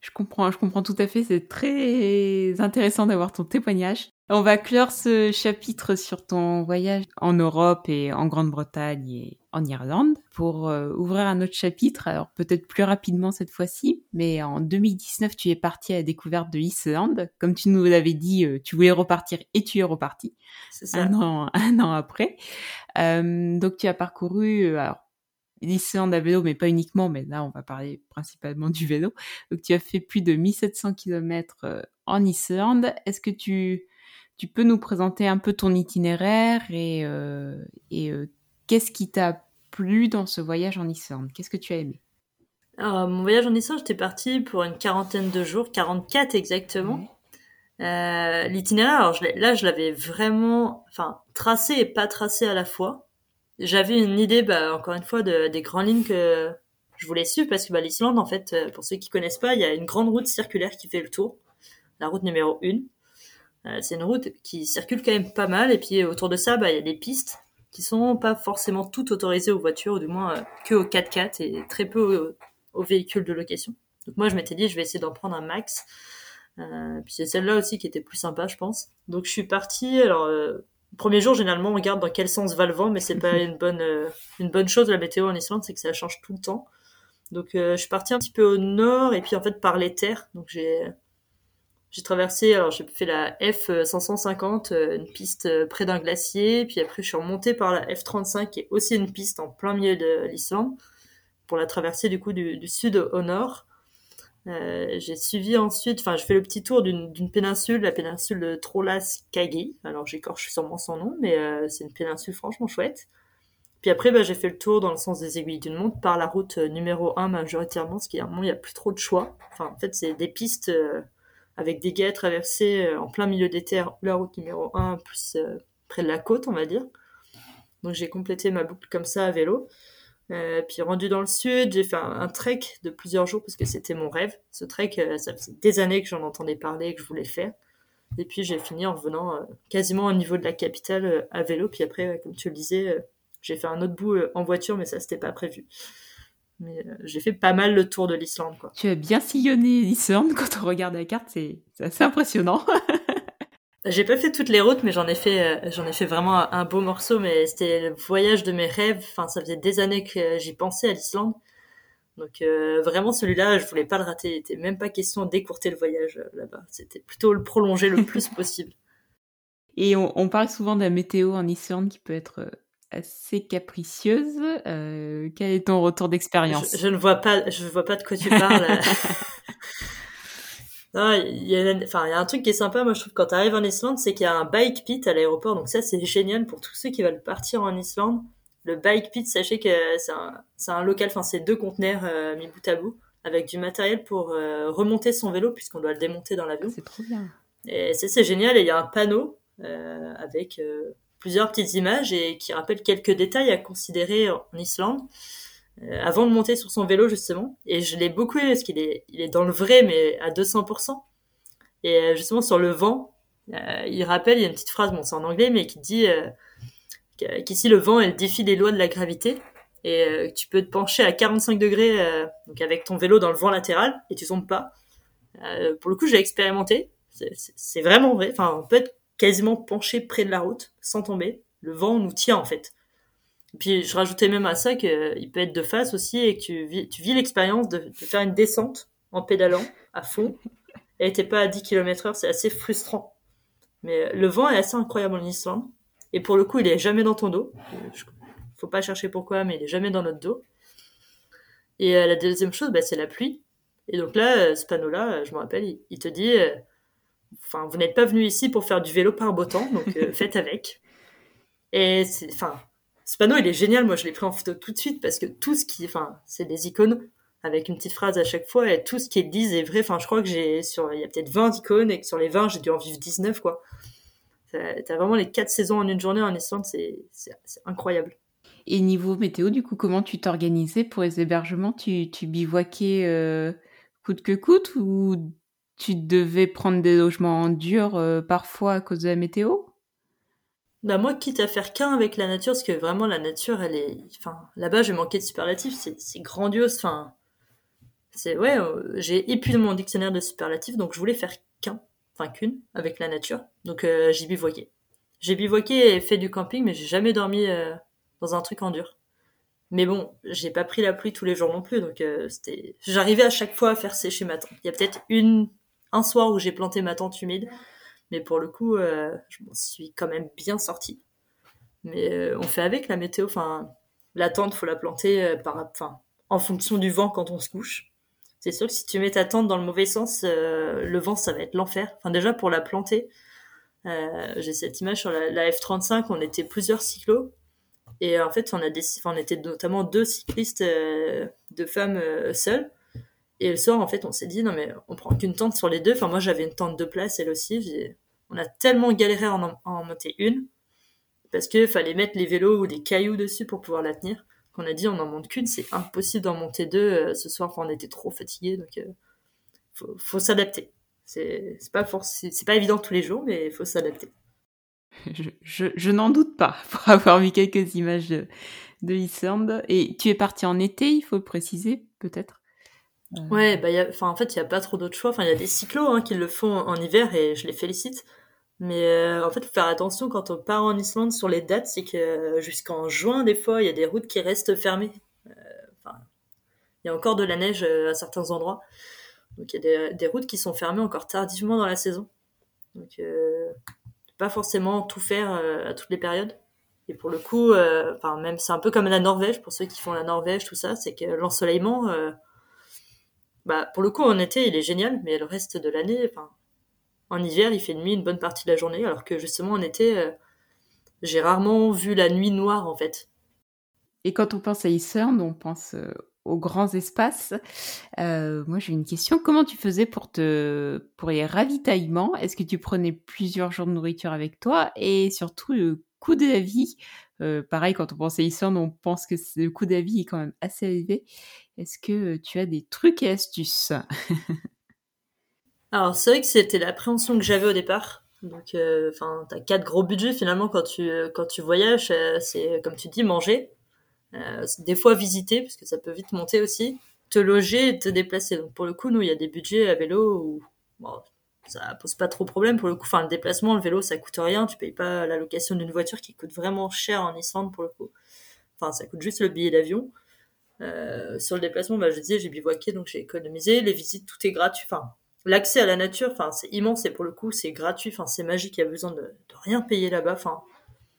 Je comprends, je comprends tout à fait. C'est très intéressant d'avoir ton témoignage. On va clore ce chapitre sur ton voyage en Europe et en Grande-Bretagne et en Irlande pour euh, ouvrir un autre chapitre. Alors peut-être plus rapidement cette fois-ci, mais en 2019, tu es parti à la découverte de l'Islande. Comme tu nous l'avais dit, euh, tu voulais repartir et tu es reparti. Ça. Un an, un an après. Euh, donc tu as parcouru, alors l'Islande à vélo, mais pas uniquement, mais là on va parler principalement du vélo. Donc tu as fait plus de 1700 km en Islande. Est-ce que tu tu peux nous présenter un peu ton itinéraire et, et qu'est-ce qui t'a plu dans ce voyage en Islande Qu'est-ce que tu as aimé? Alors, Mon voyage en Islande, j'étais partie pour une quarantaine de jours, 44 exactement. Euh, l'itinéraire, alors là, je l'avais vraiment, enfin, tracé et pas tracé à la fois. J'avais une idée, bah, encore une fois, de, des grandes lignes que je voulais suivre parce que bah, l'Islande, en fait, pour ceux qui connaissent pas, il y a une grande route circulaire qui fait le tour, la route numéro 1. Euh, c'est une route qui circule quand même pas mal. Et puis autour de ça, bah, il y a des pistes qui sont pas forcément toutes autorisées aux voitures, ou du moins euh, que aux 4x4 et très peu aux, véhicules de location. Donc moi, je m'étais dit, je vais essayer d'en prendre un max. Euh, puis c'est celle-là aussi qui était plus sympa, je pense. Donc je suis partie. Alors premier jour, généralement, on regarde dans quel sens va le vent, mais c'est pas une bonne une bonne chose la météo en Islande, c'est que ça change tout le temps. Donc je suis partie un petit peu au nord et puis en fait par les terres. Donc j'ai j'ai traversé, alors j'ai fait la F550, euh, une piste euh, près d'un glacier, puis après je suis remontée par la F35, qui est aussi une piste en plein milieu de l'Islande, pour la traverser du coup du, sud au nord. Euh, j'ai suivi ensuite, enfin, je fais le petit tour d'une péninsule, la péninsule de Trolas Kagi. Alors, j'écorche sûrement son nom, mais c'est une péninsule franchement chouette. Puis après, bah, j'ai fait le tour dans le sens des aiguilles d'une montre par la route numéro 1 majoritairement, parce a un moment, il n'y a plus trop de choix. Enfin, en fait, c'est des pistes avec des guets traversés en plein milieu des terres, la route numéro 1, plus près de la côte, on va dire. Donc, j'ai complété ma boucle comme ça à vélo. Euh, puis rendu dans le sud, j'ai fait un, trek de plusieurs jours parce que c'était mon rêve. Ce trek, euh, ça faisait des années que j'en entendais parler et que je voulais faire. Et puis j'ai fini en revenant euh, quasiment au niveau de la capitale à vélo. Puis après, comme tu le disais, j'ai fait un autre bout en voiture, mais ça c'était pas prévu. Mais j'ai fait pas mal le tour de l'Islande. Tu as bien sillonné l'Islande quand on regarde la carte, c'est assez impressionnant. J'ai pas fait toutes les routes, mais j'en ai fait, euh, j'en ai fait vraiment un beau morceau. Mais c'était le voyage de mes rêves. Enfin, ça faisait des années que j'y pensais à l'Islande. Donc euh, vraiment celui-là, je voulais pas le rater. Il était même pas question d'écourter le voyage euh, là-bas. C'était plutôt le prolonger le plus possible. Et on, parle souvent de la météo en Islande qui peut être assez capricieuse. quel est ton retour d'expérience? je, je, ne vois pas, je vois pas de quoi tu parles. il y, a, y a un truc qui est sympa, moi je trouve, quand tu arrives en Islande, c'est qu'il y a un bike pit à l'aéroport. Donc ça, c'est génial pour tous ceux qui veulent partir en Islande. Le bike pit, sachez que c'est un, un, local, enfin c'est deux conteneurs euh, mis bout à bout, avec du matériel pour euh, remonter son vélo, puisqu'on doit le démonter dans l'avion. C'est trop bien. Et c'est génial, et il y a un panneau euh, avec plusieurs petites images et qui rappellent quelques détails à considérer en Islande. Euh, avant de monter sur son vélo justement. Et je l'ai beaucoup aimé parce qu'il est, il est dans le vrai mais à 200%. Et euh, justement sur le vent, euh, il rappelle, il y a une petite phrase, bon c'est en anglais, mais qui dit qu'ici le vent elle défie les lois de la gravité et tu peux te pencher à 45 degrés donc avec ton vélo dans le vent latéral et tu tombes pas. pour le coup, j'ai expérimenté. C'est vraiment vrai. Enfin, on peut être quasiment penché près de la route sans tomber. Le vent nous tient en fait. Puis je rajoutais même à ça qu'il peut être de face aussi et que tu vis, l'expérience de, faire une descente en pédalant à fond. Et t'es pas à 10 km heure, c'est assez frustrant. Mais le vent est assez incroyable en Islande. Et pour le coup, il est jamais dans ton dos. Faut pas chercher pourquoi, mais il est jamais dans notre dos. Et euh, la deuxième chose, bah, c'est la pluie. Et donc là, euh, ce panneau-là, euh, je me rappelle, il, te dit, enfin, vous n'êtes pas venu ici pour faire du vélo par beau temps, donc faites avec. Et c'est, enfin, ce panneau, il est génial. Moi, je l'ai pris en photo tout de suite parce que tout ce qui, enfin, c'est des icônes avec une petite phrase à chaque fois et tout ce qui est dit est vrai. Enfin, je crois que j'ai sur, il y a peut-être 20 icônes et que sur les 20, j'ai dû en vivre 19, quoi. T'as vraiment les quatre saisons en une journée en Islande, c'est incroyable. Et niveau météo, du coup, comment tu t'organisais pour les hébergements? Tu, tu bivouaquais euh, coûte que coûte ou tu devais prendre des logements durs euh, parfois à cause de la météo? Bah moi, quitte à faire qu'un avec la nature, parce que vraiment la nature, elle est, enfin, là-bas, je manquais de superlatifs, c'est grandiose, enfin, c'est ouais, euh, j'ai épuisé mon dictionnaire de superlatifs, donc je voulais faire qu'un, enfin qu'une avec la nature, donc euh, j'ai bivouaqué. J'ai bivouaqué et fait du camping, mais j'ai jamais dormi euh, dans un truc en dur. Mais bon, j'ai pas pris la pluie tous les jours non plus, donc c'était, j'arrivais à chaque fois à faire sécher ma tente. Il y a peut-être une, un soir où j'ai planté ma tente humide mais pour le coup, euh, je m'en suis quand même bien sortie. Mais euh, on fait avec la météo. Enfin, la tente, faut la planter euh, par, enfin, en fonction du vent quand on se couche. C'est sûr que si tu mets ta tente dans le mauvais sens, le vent, ça va être l'enfer. Enfin, déjà pour la planter, j'ai cette image sur la, F35, on était plusieurs cyclos. Et en fait, on, a on était notamment deux cyclistes de femmes seules. Et le soir, en fait, on s'est dit, non, mais on prend qu'une tente sur les deux. Enfin, moi, j'avais une tente de place, elle aussi. On a tellement galéré à en, monter une, parce qu'il fallait mettre les vélos ou des cailloux dessus pour pouvoir la tenir, qu'on a dit, on en monte qu'une. C'est impossible d'en monter deux euh, ce soir. Enfin, on était trop fatigués, donc euh, faut, s'adapter. C'est pas pas évident tous les jours, mais il faut s'adapter. Je n'en doute pas, pour avoir vu quelques images de, de Et tu es parti en été, il faut le préciser, peut-être? Ouais, bah, y a, en fait, il n'y a pas trop d'autres choix. Enfin, il y a des cyclos hein, qui le font en, hiver et je les félicite. Mais euh, en fait, faut faire attention quand on part en Islande sur les dates, c'est que euh, jusqu'en juin, des fois, il y a des routes qui restent fermées. Euh, enfin, il y a encore de la neige à certains endroits. Donc, il y a des, des, routes qui sont fermées encore tardivement dans la saison. Donc, pas forcément tout faire à toutes les périodes. Et pour le coup, enfin, même c'est un peu comme la Norvège, pour ceux qui font la Norvège, tout ça, c'est que l'ensoleillement bah, pour le coup, en été, il est génial, mais le reste de l'année, enfin, en hiver, il fait nuit une bonne partie de la journée, alors que justement, en été, euh, j'ai rarement vu la nuit noire, en fait. Et quand on pense à Isern, on pense euh, aux grands espaces. Euh, moi, j'ai une question. Comment tu faisais pour te pour les ravitaillements Est-ce que tu prenais plusieurs jours de nourriture avec toi? Et surtout, coût de la vie. pareil, quand on pense à Isern, on pense que le coût de la vie est quand même assez élevé. Est-ce que tu as des trucs et astuces? Alors, c'est vrai que c'était l'appréhension que j'avais au départ. Donc, euh, enfin, t'as quatre gros budgets finalement quand tu quand tu voyages. Euh, c'est comme tu dis, manger, euh, des fois visiter parce que ça peut vite monter aussi, te loger et te déplacer. Donc pour le coup, nous, il y a des budgets à vélo ça pose pas trop problème pour le coup. Enfin, le déplacement, le vélo, ça coûte rien. Tu payes pas la location d'une voiture qui coûte vraiment cher en Islande pour le coup. Enfin, ça coûte juste le billet d'avion. Euh, sur le déplacement, bah, je disais, j'ai bivouaqué, donc j'ai économisé. Les visites, tout est gratuit. Enfin, l'accès à la nature, enfin, c'est immense et pour le coup, c'est gratuit. Enfin, c'est magique. Il y a besoin de, rien payer là-bas. Enfin,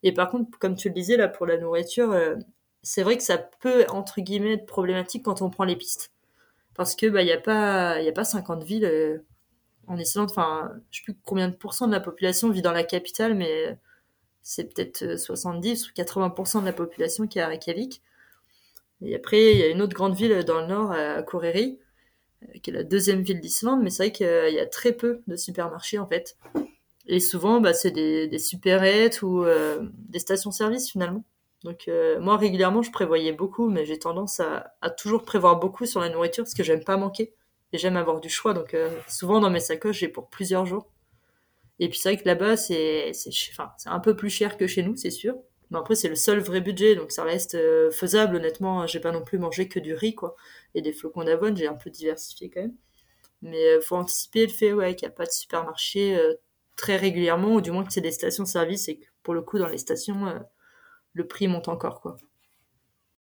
et par contre, comme tu le disais là, pour la nourriture, euh, c'est vrai que ça peut entre guillemets être problématique quand on prend les pistes, parce que bah y a pas y a pas 50 villes euh, en Islande. Enfin, je sais plus combien de pourcents de la population vit dans la capitale, mais c'est peut-être 70 ou 80% de la population qui est à Reykjavik. Et après, il y a une autre grande ville dans le nord, à Kureri, euh, qui est la deuxième ville d'Islande, mais c'est vrai qu'il y a très peu de supermarchés en fait. Et souvent, bah, c'est des, des supérettes ou euh, des stations-service finalement. Donc euh, moi régulièrement, je prévoyais beaucoup, mais j'ai tendance à, à, toujours prévoir beaucoup sur la nourriture parce que j'aime pas manquer et j'aime avoir du choix. Donc euh, souvent dans mes sacoches, j'ai pour plusieurs jours. Et puis c'est vrai que là-bas, c'est enfin, un peu plus cher que chez nous, c'est sûr. Mais après, c'est le seul vrai budget, donc ça reste euh, faisable. Honnêtement, j'ai pas non plus mangé que du riz, quoi, et des flocons d'avoine. J'ai un peu diversifié quand même. Mais euh, faut anticiper le fait, qu'il n'y a pas de supermarché très régulièrement, ou du moins que c'est des stations-service et que pour le coup, dans les stations, le prix monte encore, quoi.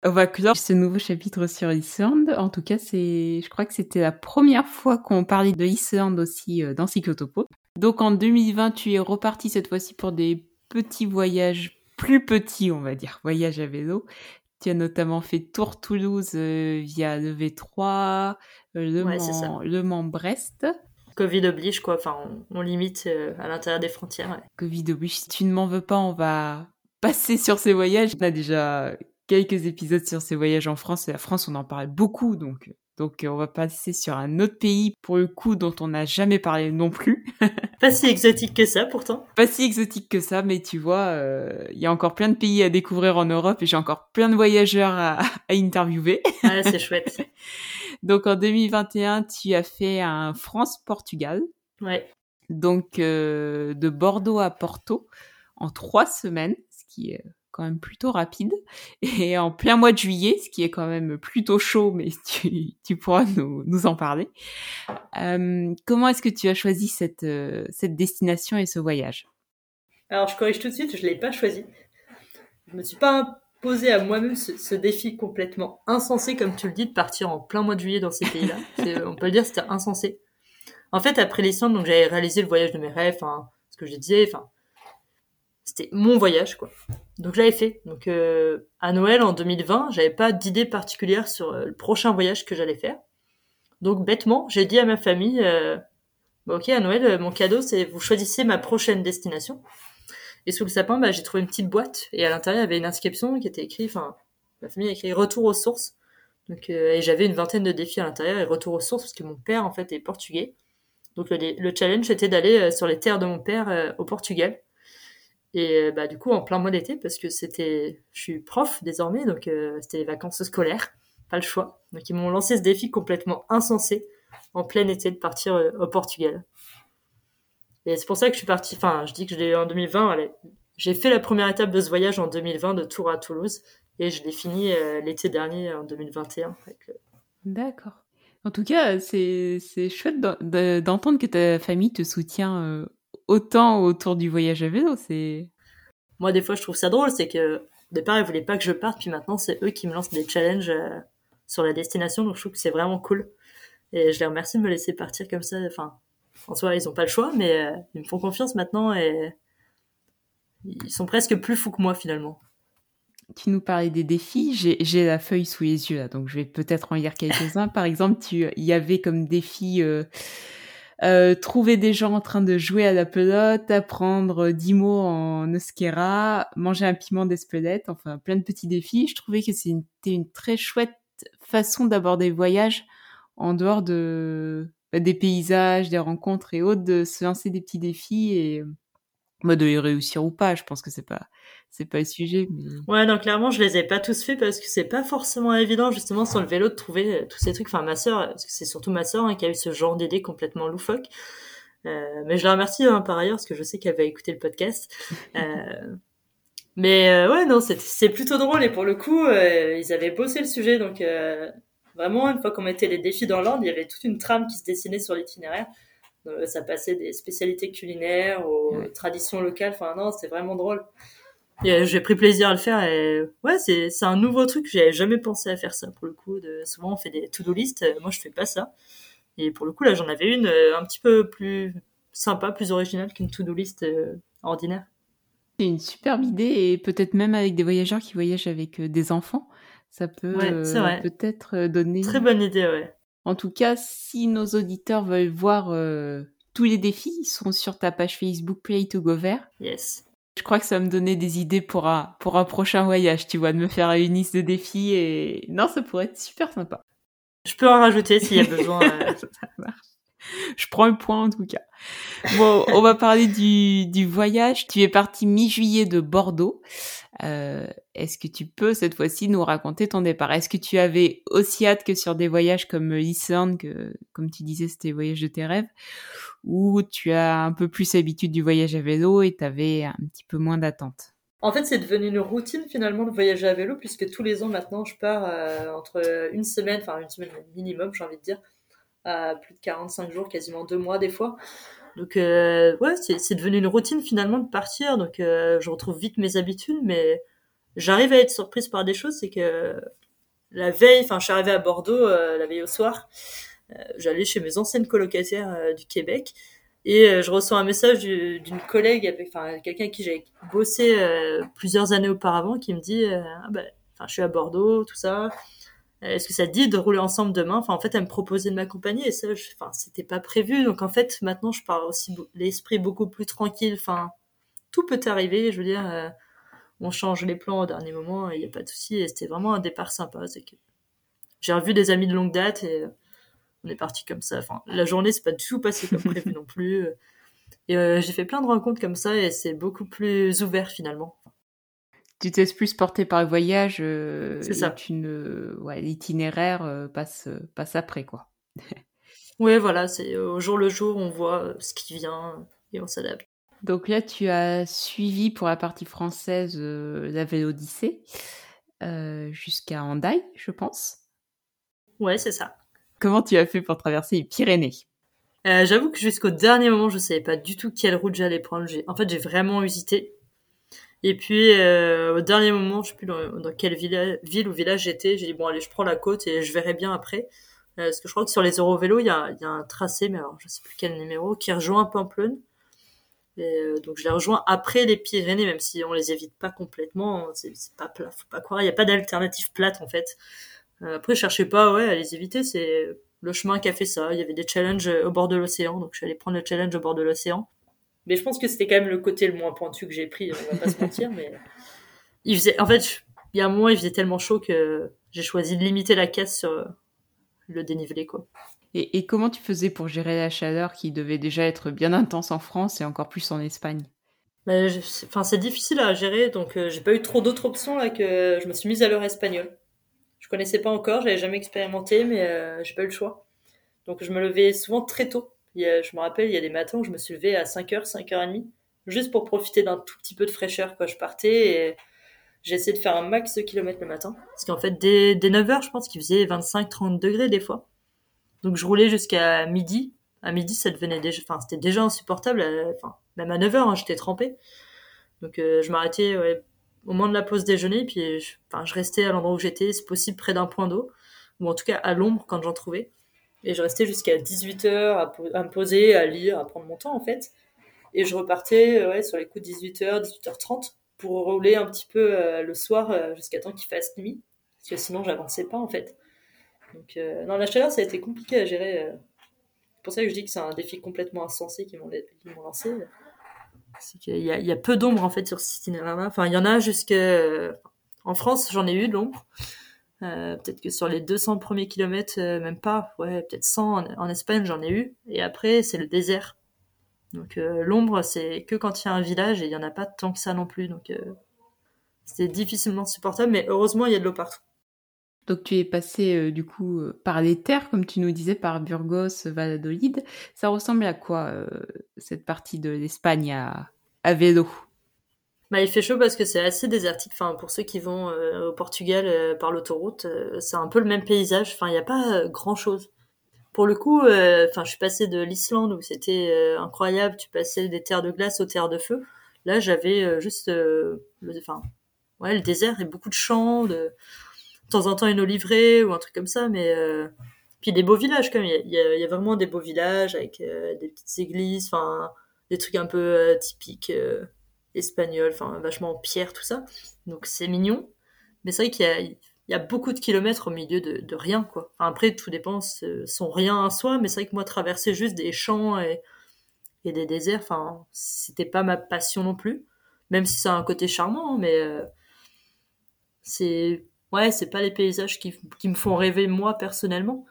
On va clore ce nouveau chapitre sur Islande. En tout cas, c'est, je crois que c'était la première fois qu'on parlait de Islande aussi dans Cyclotopo. Donc en 2020, tu es reparti cette fois-ci pour des petits voyages plus petit, on va dire, voyage à vélo. Tu as notamment fait Tour Toulouse euh, via le V3, euh, le, Mans, le Mans Brest. Covid oblige, quoi. Enfin, on, limite euh, à l'intérieur des frontières. Covid oblige. Si tu ne m'en veux pas, on va passer sur ces voyages. On a déjà quelques épisodes sur ces voyages en France. Et la France, on en parle beaucoup, donc donc on va passer sur un autre pays pour le coup dont on n'a jamais parlé non plus. Pas si exotique que ça pourtant. Pas si exotique que ça, mais tu vois, euh, il y a encore plein de pays à découvrir en Europe et j'ai encore plein de voyageurs à, à interviewer. Ouais, c'est chouette. Donc en 2021, tu as fait un France-Portugal. Ouais. Donc euh, de Bordeaux à Porto en trois semaines, ce qui est quand même plutôt rapide et en plein mois de juillet, ce qui est quand même plutôt chaud, mais tu, tu pourras nous, nous en parler. Euh, comment est-ce que tu as choisi cette, euh, cette destination et ce voyage? Alors je corrige tout de suite, je l'ai pas choisi. Je me suis pas imposé à moi-même ce, ce, défi complètement insensé, comme tu le dis, de partir en plein mois de juillet dans ces pays-là. on peut le dire, c'était insensé. En fait, après les donc j'avais réalisé le voyage de mes rêves, enfin, ce que je disais, enfin, c'était mon voyage quoi. Donc j'avais fait. Donc euh, à Noël en 2020, j'avais pas d'idée particulière sur euh, le prochain voyage que j'allais faire. Donc bêtement, j'ai dit à ma famille euh, bah, OK, à Noël, euh, mon cadeau c'est vous choisissez ma prochaine destination. Et sous le sapin, bah, j'ai trouvé une petite boîte et à l'intérieur, il y avait une inscription qui était écrite enfin ma famille a écrit retour aux sources. Donc et j'avais une vingtaine de défis à l'intérieur et retour aux sources parce que mon père en fait est portugais. Donc le, le challenge était d'aller sur les terres de mon père au Portugal et euh, bah, du coup, en plein mois d'été, parce que c'était, je suis prof désormais, donc euh, c'était les vacances scolaires, pas le choix. Donc ils m'ont lancé ce défi complètement insensé en plein été de partir euh, au Portugal. Et c'est pour ça que je suis partie, enfin, je dis que je l'ai en 2020, allez, j'ai fait la première étape de ce voyage en 2020 de Tours à Toulouse et je l'ai fini l'été dernier en 2021. D'accord. En tout cas, c'est chouette d'entendre que ta famille te soutient autant autour du voyage à vélo. C'est moi des fois je trouve ça drôle, c'est que au départ ils voulaient pas que je parte, puis maintenant c'est eux qui me lancent des challenges euh, sur la destination, donc je trouve que c'est vraiment cool. Et je les remercie de me laisser partir comme ça. Enfin, en soi ils ont pas le choix, mais euh, ils me font confiance maintenant et ils sont presque plus fous que moi finalement. tu nous parlais des défis. J'ai la feuille sous les yeux là, donc je vais peut-être en lire quelques-uns. Par exemple, il y avait comme défi euh, euh, trouver des gens en train de jouer à la pelote, apprendre dix mots en euskera, manger un piment d'espelette, enfin plein de petits défis. Je trouvais que c'était une, très chouette façon d'aborder le voyage en dehors de bah, des paysages, des rencontres et autres, de se lancer des petits défis et moi de les réussir ou pas. Je pense que c'est pas c'est pas le sujet. Mais... Ouais, donc clairement, je les ai pas tous faits parce que c'est pas forcément évident, justement, sur le vélo, de trouver euh, tous ces trucs. Enfin, ma sœur, parce que c'est surtout ma sœur hein, qui a eu ce genre d'idée complètement loufoque. Euh, mais je la remercie hein, par ailleurs, parce que je sais qu'elle va écouter le podcast. Euh, mais euh, ouais, non, c'est plutôt drôle. Et pour le coup, euh, ils avaient bossé le sujet. Donc, vraiment, une fois qu'on mettait les défis dans l'ordre, il y avait toute une trame qui se dessinait sur l'itinéraire. ça passait des spécialités culinaires aux traditions locales. Enfin, non, c'est vraiment drôle. Euh, j'ai pris plaisir à le faire et ouais, c'est c'est un nouveau truc. J'avais jamais pensé à faire ça pour le coup. De, souvent on fait des to-do list. Euh, moi je fais pas ça. Et pour le coup là j'en avais une euh, un petit peu plus sympa, plus originale qu'une to-do list ordinaire. C'est une superbe idée et peut-être même avec des voyageurs qui voyagent avec des enfants, ça peut peut-être donner. Très bonne idée, ouais. En tout cas, si nos auditeurs veulent voir tous les défis, ils sont sur ta page Facebook Play to Go Vert. Yes. Je crois que ça va me donner des idées pour un, pour un prochain voyage, tu vois, de me faire une liste de défis et non, ça pourrait être super sympa. Je peux en rajouter s'il y a besoin. ça marche. Je prends le point en tout cas. Bon, on va parler du, voyage. Tu es parti mi-juillet de Bordeaux. Euh, Est-ce que tu peux cette fois-ci nous raconter ton départ? Est-ce que tu avais aussi hâte que sur des voyages comme l'Islande, que comme tu disais c'était voyage de tes rêves, ou tu as un peu plus l'habitude du voyage à vélo et tu avais un petit peu moins d'attente en fait, c'est devenu une routine finalement de voyager à vélo, puisque tous les ans maintenant, je pars euh, entre une semaine, enfin une semaine minimum, j'ai envie de dire, plus de 45 jours, quasiment deux mois des fois. Donc euh, ouais, c'est devenu une routine finalement de partir. Donc euh, je retrouve vite mes habitudes, mais j'arrive à être surprise par des choses. C'est que la veille, enfin je suis arrivée à Bordeaux euh, la veille au soir, j'allais chez mes anciennes colocataires du Québec et je reçois un message d'une collègue, enfin quelqu'un qui j'avais bossé plusieurs années auparavant, qui me dit, ah ben, je suis à Bordeaux, tout ça. Est-ce que ça dit de rouler ensemble demain? Enfin, en fait, elle me proposait de m'accompagner et ça, enfin, c'était pas prévu. Donc, en fait, maintenant, je pars aussi l'esprit beaucoup plus tranquille. Enfin, tout peut arriver. Je veux dire, euh, on change les plans au dernier moment, il n'y a pas de souci. Et c'était vraiment un départ sympa. C'est que j'ai revu des amis de longue date et on est parti comme ça. Enfin, la journée, c'est pas du tout passé comme prévu non plus. Et euh, j'ai fait plein de rencontres comme ça et c'est beaucoup plus ouvert finalement tu te laisses plus porter par le voyage. Euh, c'est ça. Ouais, l'itinéraire euh, passe, passe après, quoi. oui, voilà, c'est au jour le jour, on voit ce qui vient et on s'adapte. Donc là, tu as suivi pour la partie française euh, la Vélodyssée jusqu'à Hendaye, je pense. Ouais, c'est ça. Comment tu as fait pour traverser les Pyrénées? J'avoue que jusqu'au dernier moment, je savais pas du tout quelle route j'allais prendre. En fait, j'ai vraiment hésité. Et puis euh, au dernier moment, je sais plus dans, quelle ville, ville ou village j'étais, j'ai dit bon allez, je prends la côte et je verrai bien après. Euh, parce que je crois que sur les Eurovélos, il y a, y a un tracé, mais alors je sais plus quel numéro, qui rejoint Pamplonne. Et, euh, donc je les rejoins après les Pyrénées, même si on les évite pas complètement. C'est pas plat, faut pas croire. Il n'y a pas d'alternative plate en fait. Euh, après, cherchez pas ouais à les éviter. C'est le chemin qui a fait ça. Il y avait des challenges au bord de l'océan, donc je suis allée prendre le challenge au bord de l'océan. Mais je pense que c'était quand même le côté le moins pointu que j'ai pris, on va pas se mentir, mais il faisait, en fait, il y a un moment, il faisait tellement chaud que j'ai choisi de limiter la casse sur le dénivelé, quoi. Et, et, comment tu faisais pour gérer la chaleur qui devait déjà être bien intense en France et encore plus en Espagne? Bah, Enfin, c'est difficile à gérer, donc euh, j'ai pas eu trop d'autres options là que je me suis mise à l'heure espagnole. Je connaissais pas encore, j'avais jamais expérimenté, mais euh, j'ai pas eu le choix. Donc je me levais souvent très tôt je me rappelle, il y a des matins où je me suis levée à 5h, 5h30, juste pour profiter d'un tout petit peu de fraîcheur quand je partais. Et j'ai essayé de faire un max de kilomètres le matin. Parce qu'en fait, dès, 9h, je pense qu'il faisait 25-30 degrés des fois. Donc je roulais jusqu'à midi. À midi, ça devenait déjà, enfin, c'était déjà insupportable. Enfin, même à 9h, hein, j'étais trempée. Donc euh, je m'arrêtais au moment de la pause déjeuner, puis je, enfin, je restais à l'endroit où j'étais, c'est possible près d'un point d'eau, ou en tout cas à l'ombre quand j'en trouvais. Et je restais jusqu'à 18h à, à, me poser, à lire, à prendre mon temps en fait. Et je repartais ouais, sur les coups de 18h, 18h30 pour rouler un petit peu le soir jusqu'à temps qu'il fasse nuit. Parce que sinon, j'avançais pas, en fait. Donc, non, la chaleur, ça a été compliqué à gérer. C'est pour ça que je dis que c'est un défi complètement insensé qu'ils m'ont lancé. C'est qu'il y, a peu d'ombre, en fait, sur ce itinéraire-là. Enfin, il y en a jusque... En France, j'en ai eu de l'ombre. Euh, peut-être que sur les 200 premiers kilomètres, euh, même pas, ouais, peut-être 100 en, Espagne, j'en ai eu. Et après, c'est le désert. Donc euh, l'ombre, c'est que quand il y a un village et il y en a pas tant que ça non plus. Donc c'est difficilement supportable, mais heureusement, il y a de l'eau partout. Donc tu es passé du coup par les terres, comme tu nous disais, par Burgos, Valladolid. Ça ressemble à quoi cette partie de l'Espagne à vélo? Bah, il fait chaud parce que c'est assez désertique. Enfin, pour ceux qui vont euh, au Portugal euh, par l'autoroute, euh, c'est un peu le même paysage. Enfin, il n'y a pas grand chose. Pour le coup, enfin, je suis passée de l'Islande où c'était incroyable. Tu passais des terres de glace aux terres de feu. Là, j'avais juste, enfin, ouais, le désert et beaucoup de champs, de, de temps en temps une olivrée ou un truc comme ça, mais puis des beaux villages quand même. Il y y a, vraiment des beaux villages avec des petites églises, enfin, des trucs un peu typiques espagnol, enfin vachement en pierre, tout ça. Donc c'est mignon. Mais c'est vrai qu'il y a, beaucoup de kilomètres au milieu de, rien, quoi. Enfin, après, tout dépend, son rien à soi, mais c'est vrai que moi, traverser juste des champs et, des déserts, enfin, c'était pas ma passion non plus. Même si ça a un côté charmant, hein, mais euh, c'est, ouais, c'est pas les paysages qui, qui me font rêver moi personnellement.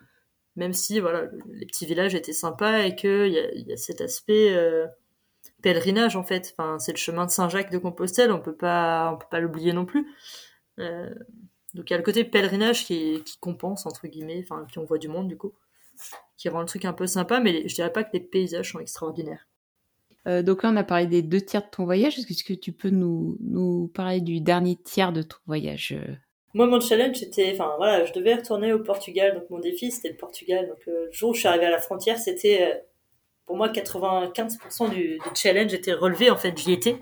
Même si, voilà, les petits villages étaient sympas et qu'il y a, y a cet aspect, euh, pèlerinage en fait. Enfin, c'est le chemin de Saint-Jacques de Compostelle, on peut pas, on peut pas l'oublier non plus. Euh, donc il y a le côté pèlerinage qui, qui compense entre guillemets, enfin qui on voit du monde du coup, qui rend le truc un peu sympa, mais je dirais pas que les paysages sont extraordinaires. Euh, donc là, on a parlé des deux tiers de ton voyage. Est-ce que tu peux nous, nous parler du dernier tiers de ton voyage euh? Moi, mon challenge, c'était, enfin voilà, je devais retourner au Portugal. Donc mon défi, c'était le Portugal. Donc le jour où je suis arrivée à la frontière, c'était pour moi, 95% du, challenge était relevé. En fait, j'y étais.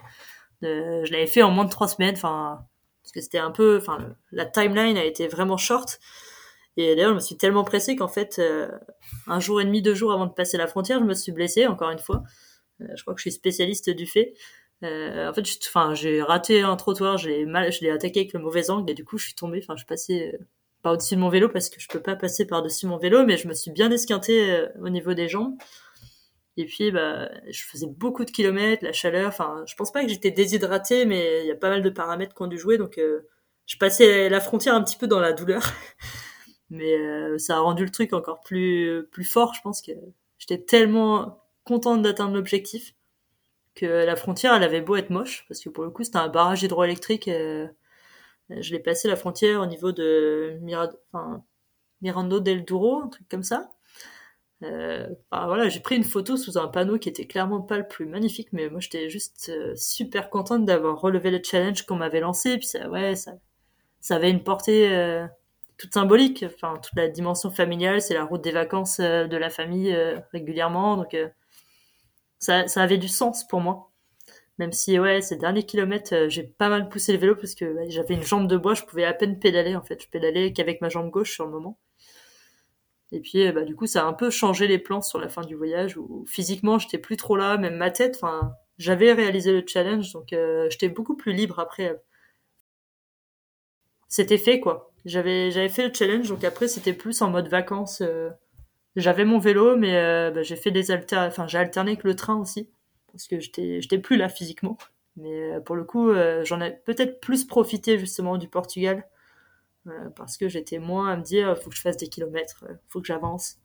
Euh, je l'avais fait en moins de trois semaines. Enfin, parce que c'était un peu, enfin, la timeline a été vraiment short. Et d'ailleurs, je me suis tellement pressée qu'en fait, euh, un jour et demi, deux jours avant de passer la frontière, je me suis blessée, encore une fois. Euh, je crois que je suis spécialiste du fait. en fait, enfin, j'ai raté un trottoir, j'ai mal, je l'ai attaqué avec le mauvais angle et du coup, je suis tombée. Enfin, je passais pas au-dessus de mon vélo parce que je peux pas passer par-dessus mon vélo, mais je me suis bien esquintée au niveau des jambes. Et puis, bah, je faisais beaucoup de kilomètres, la chaleur. Enfin, je pense pas que j'étais déshydratée, mais il y a pas mal de paramètres qui ont dû jouer. Donc, euh, je passais la frontière un petit peu dans la douleur. mais euh, ça a rendu le truc encore plus, plus fort. Je pense que j'étais tellement contente d'atteindre l'objectif que la frontière, elle avait beau être moche, parce que pour le coup, c'était un barrage hydroélectrique. Euh, je l'ai passé la frontière au niveau de Mirando del Douro, un truc comme ça. Euh, bah, voilà, j'ai pris une photo sous un panneau qui était clairement pas le plus magnifique, mais moi j'étais juste euh, super contente d'avoir relevé le challenge qu'on m'avait lancé. Puis ça, ouais, ça, ça avait une portée euh, toute symbolique. Enfin, toute la dimension familiale, c'est la route des vacances euh, de la famille régulièrement, donc ça, ça avait du sens pour moi. Même si ouais, ces derniers kilomètres, j'ai pas mal poussé le vélo parce que j'avais une jambe de bois, je pouvais à peine pédaler en fait. Je pédalais qu'avec ma jambe gauche sur le moment. Et puis, euh, bah, du coup, ça a un peu changé les plans sur la fin du voyage où physiquement, j'étais plus trop là, même ma tête, enfin, j'avais réalisé le challenge, donc euh, j'étais beaucoup plus libre après. C'était fait, quoi. J'avais, j'avais fait le challenge, donc après, c'était plus en mode vacances. Euh, j'avais mon vélo, mais bah, j'ai fait des alter, enfin, j'ai alterné avec le train aussi, parce que j'étais, j'étais plus là physiquement. Mais pour le coup, j'en ai peut-être plus profité justement du Portugal euh, parce que j'étais moins à me dire faut que je fasse des kilomètres, euh, faut que j'avance.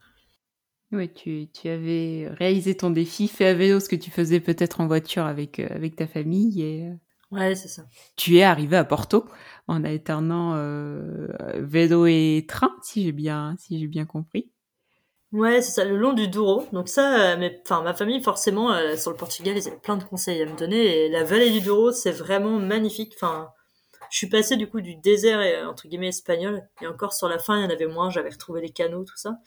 Oui, tu, tu, avais réalisé ton défi, fait à vélo ce que tu faisais peut-être en voiture avec, euh, avec ta famille et Ouais, c'est ça. Tu es arrivé à Porto en alternant vélo et train, si j'ai bien, si j'ai bien compris. Ouais, c'est ça, le long du Douro. Donc ça, mais, enfin, ma famille, forcément, sur le Portugal, ils avaient plein de conseils à me donner. Et la vallée du Douro, c'est vraiment magnifique. Enfin, je suis passé du coup du désert euh, entre guillemets espagnol. Et encore sur la fin il y en avait moins. J'avais retrouvé les canaux tout ça.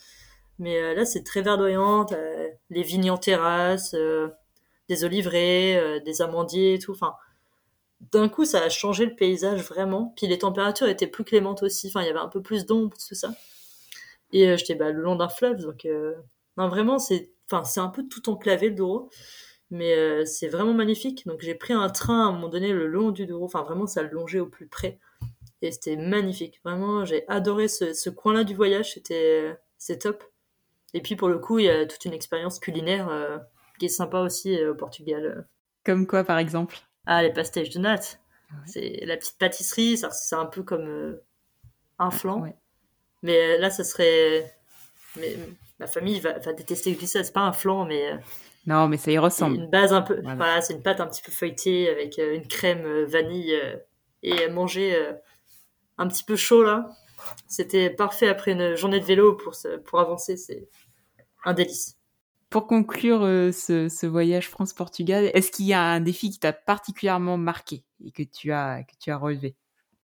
Mais euh, là c'est très verdoyant. Les vignes en terrasse euh, des oliveraies des amandiers et tout. Enfin d'un coup ça a changé le paysage vraiment. Puis les températures étaient plus clémentes aussi. Enfin il y avait un peu plus d'ombre tout ça. Et j'étais bah, le long d'un fleuve. Donc non vraiment c'est enfin c'est un peu tout enclavé le Douro mais c'est vraiment magnifique. Donc j'ai pris un train à un moment donné le long du Douro, enfin vraiment ça longeait au plus près. Et c'était magnifique. Vraiment, j'ai adoré ce, ce coin-là du voyage. C'était, c'est top. Et puis pour le coup, il y a toute une expérience culinaire euh, qui est sympa aussi euh, au Portugal. Comme quoi, par exemple? Ah, les pastéis de natte. C'est la petite pâtisserie. C'est un peu comme euh, un flan. Mais là, ça serait. Mais ma famille va, va détester que je ça. C'est pas un flan, mais. Non, mais ça y ressemble. Une base un peu. Voilà, c'est une pâte un petit peu feuilletée avec une crème vanille et manger un petit peu chaud là. C'était parfait après une journée de vélo pour, pour avancer. C'est un délice. Pour conclure euh, ce, voyage France-Portugal, est-ce qu'il y a un défi qui t'a particulièrement marqué et que tu as, que tu as relevé?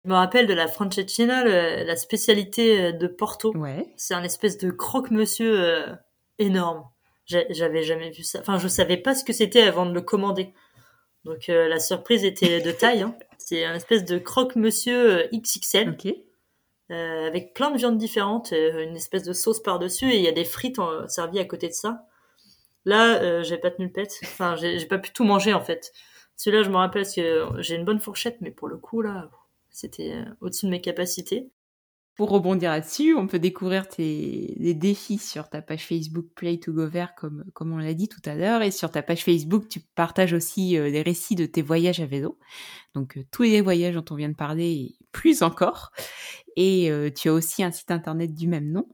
Je me rappelle de la Francescina, la spécialité euh, de Porto. Ouais. C'est un espèce de croque-monsieur euh, énorme. J'avais jamais vu ça. Enfin, je savais pas ce que c'était avant de le commander. Donc la surprise était de taille. Hein. C'est un espèce de croque-monsieur XXL. avec plein de viandes différentes, une espèce de sauce par-dessus, et il y a des frites servies à côté de ça. Là, euh, j'ai pas tenu le pet. Enfin, j'ai pas pu tout manger en fait. Celui-là, je me rappelle parce que j'ai une bonne fourchette, mais pour le coup, là, c'était au-dessus de mes capacités. Pour rebondir là-dessus, on peut découvrir tes défis sur ta page Facebook Play to Go Vert, comme, on l'a dit tout à l'heure. Et sur ta page Facebook, tu partages aussi euh, les récits de tes voyages à vélo. Donc, euh, tous les voyages dont on vient de parler, plus encore. Et euh, tu as aussi un site internet du même nom.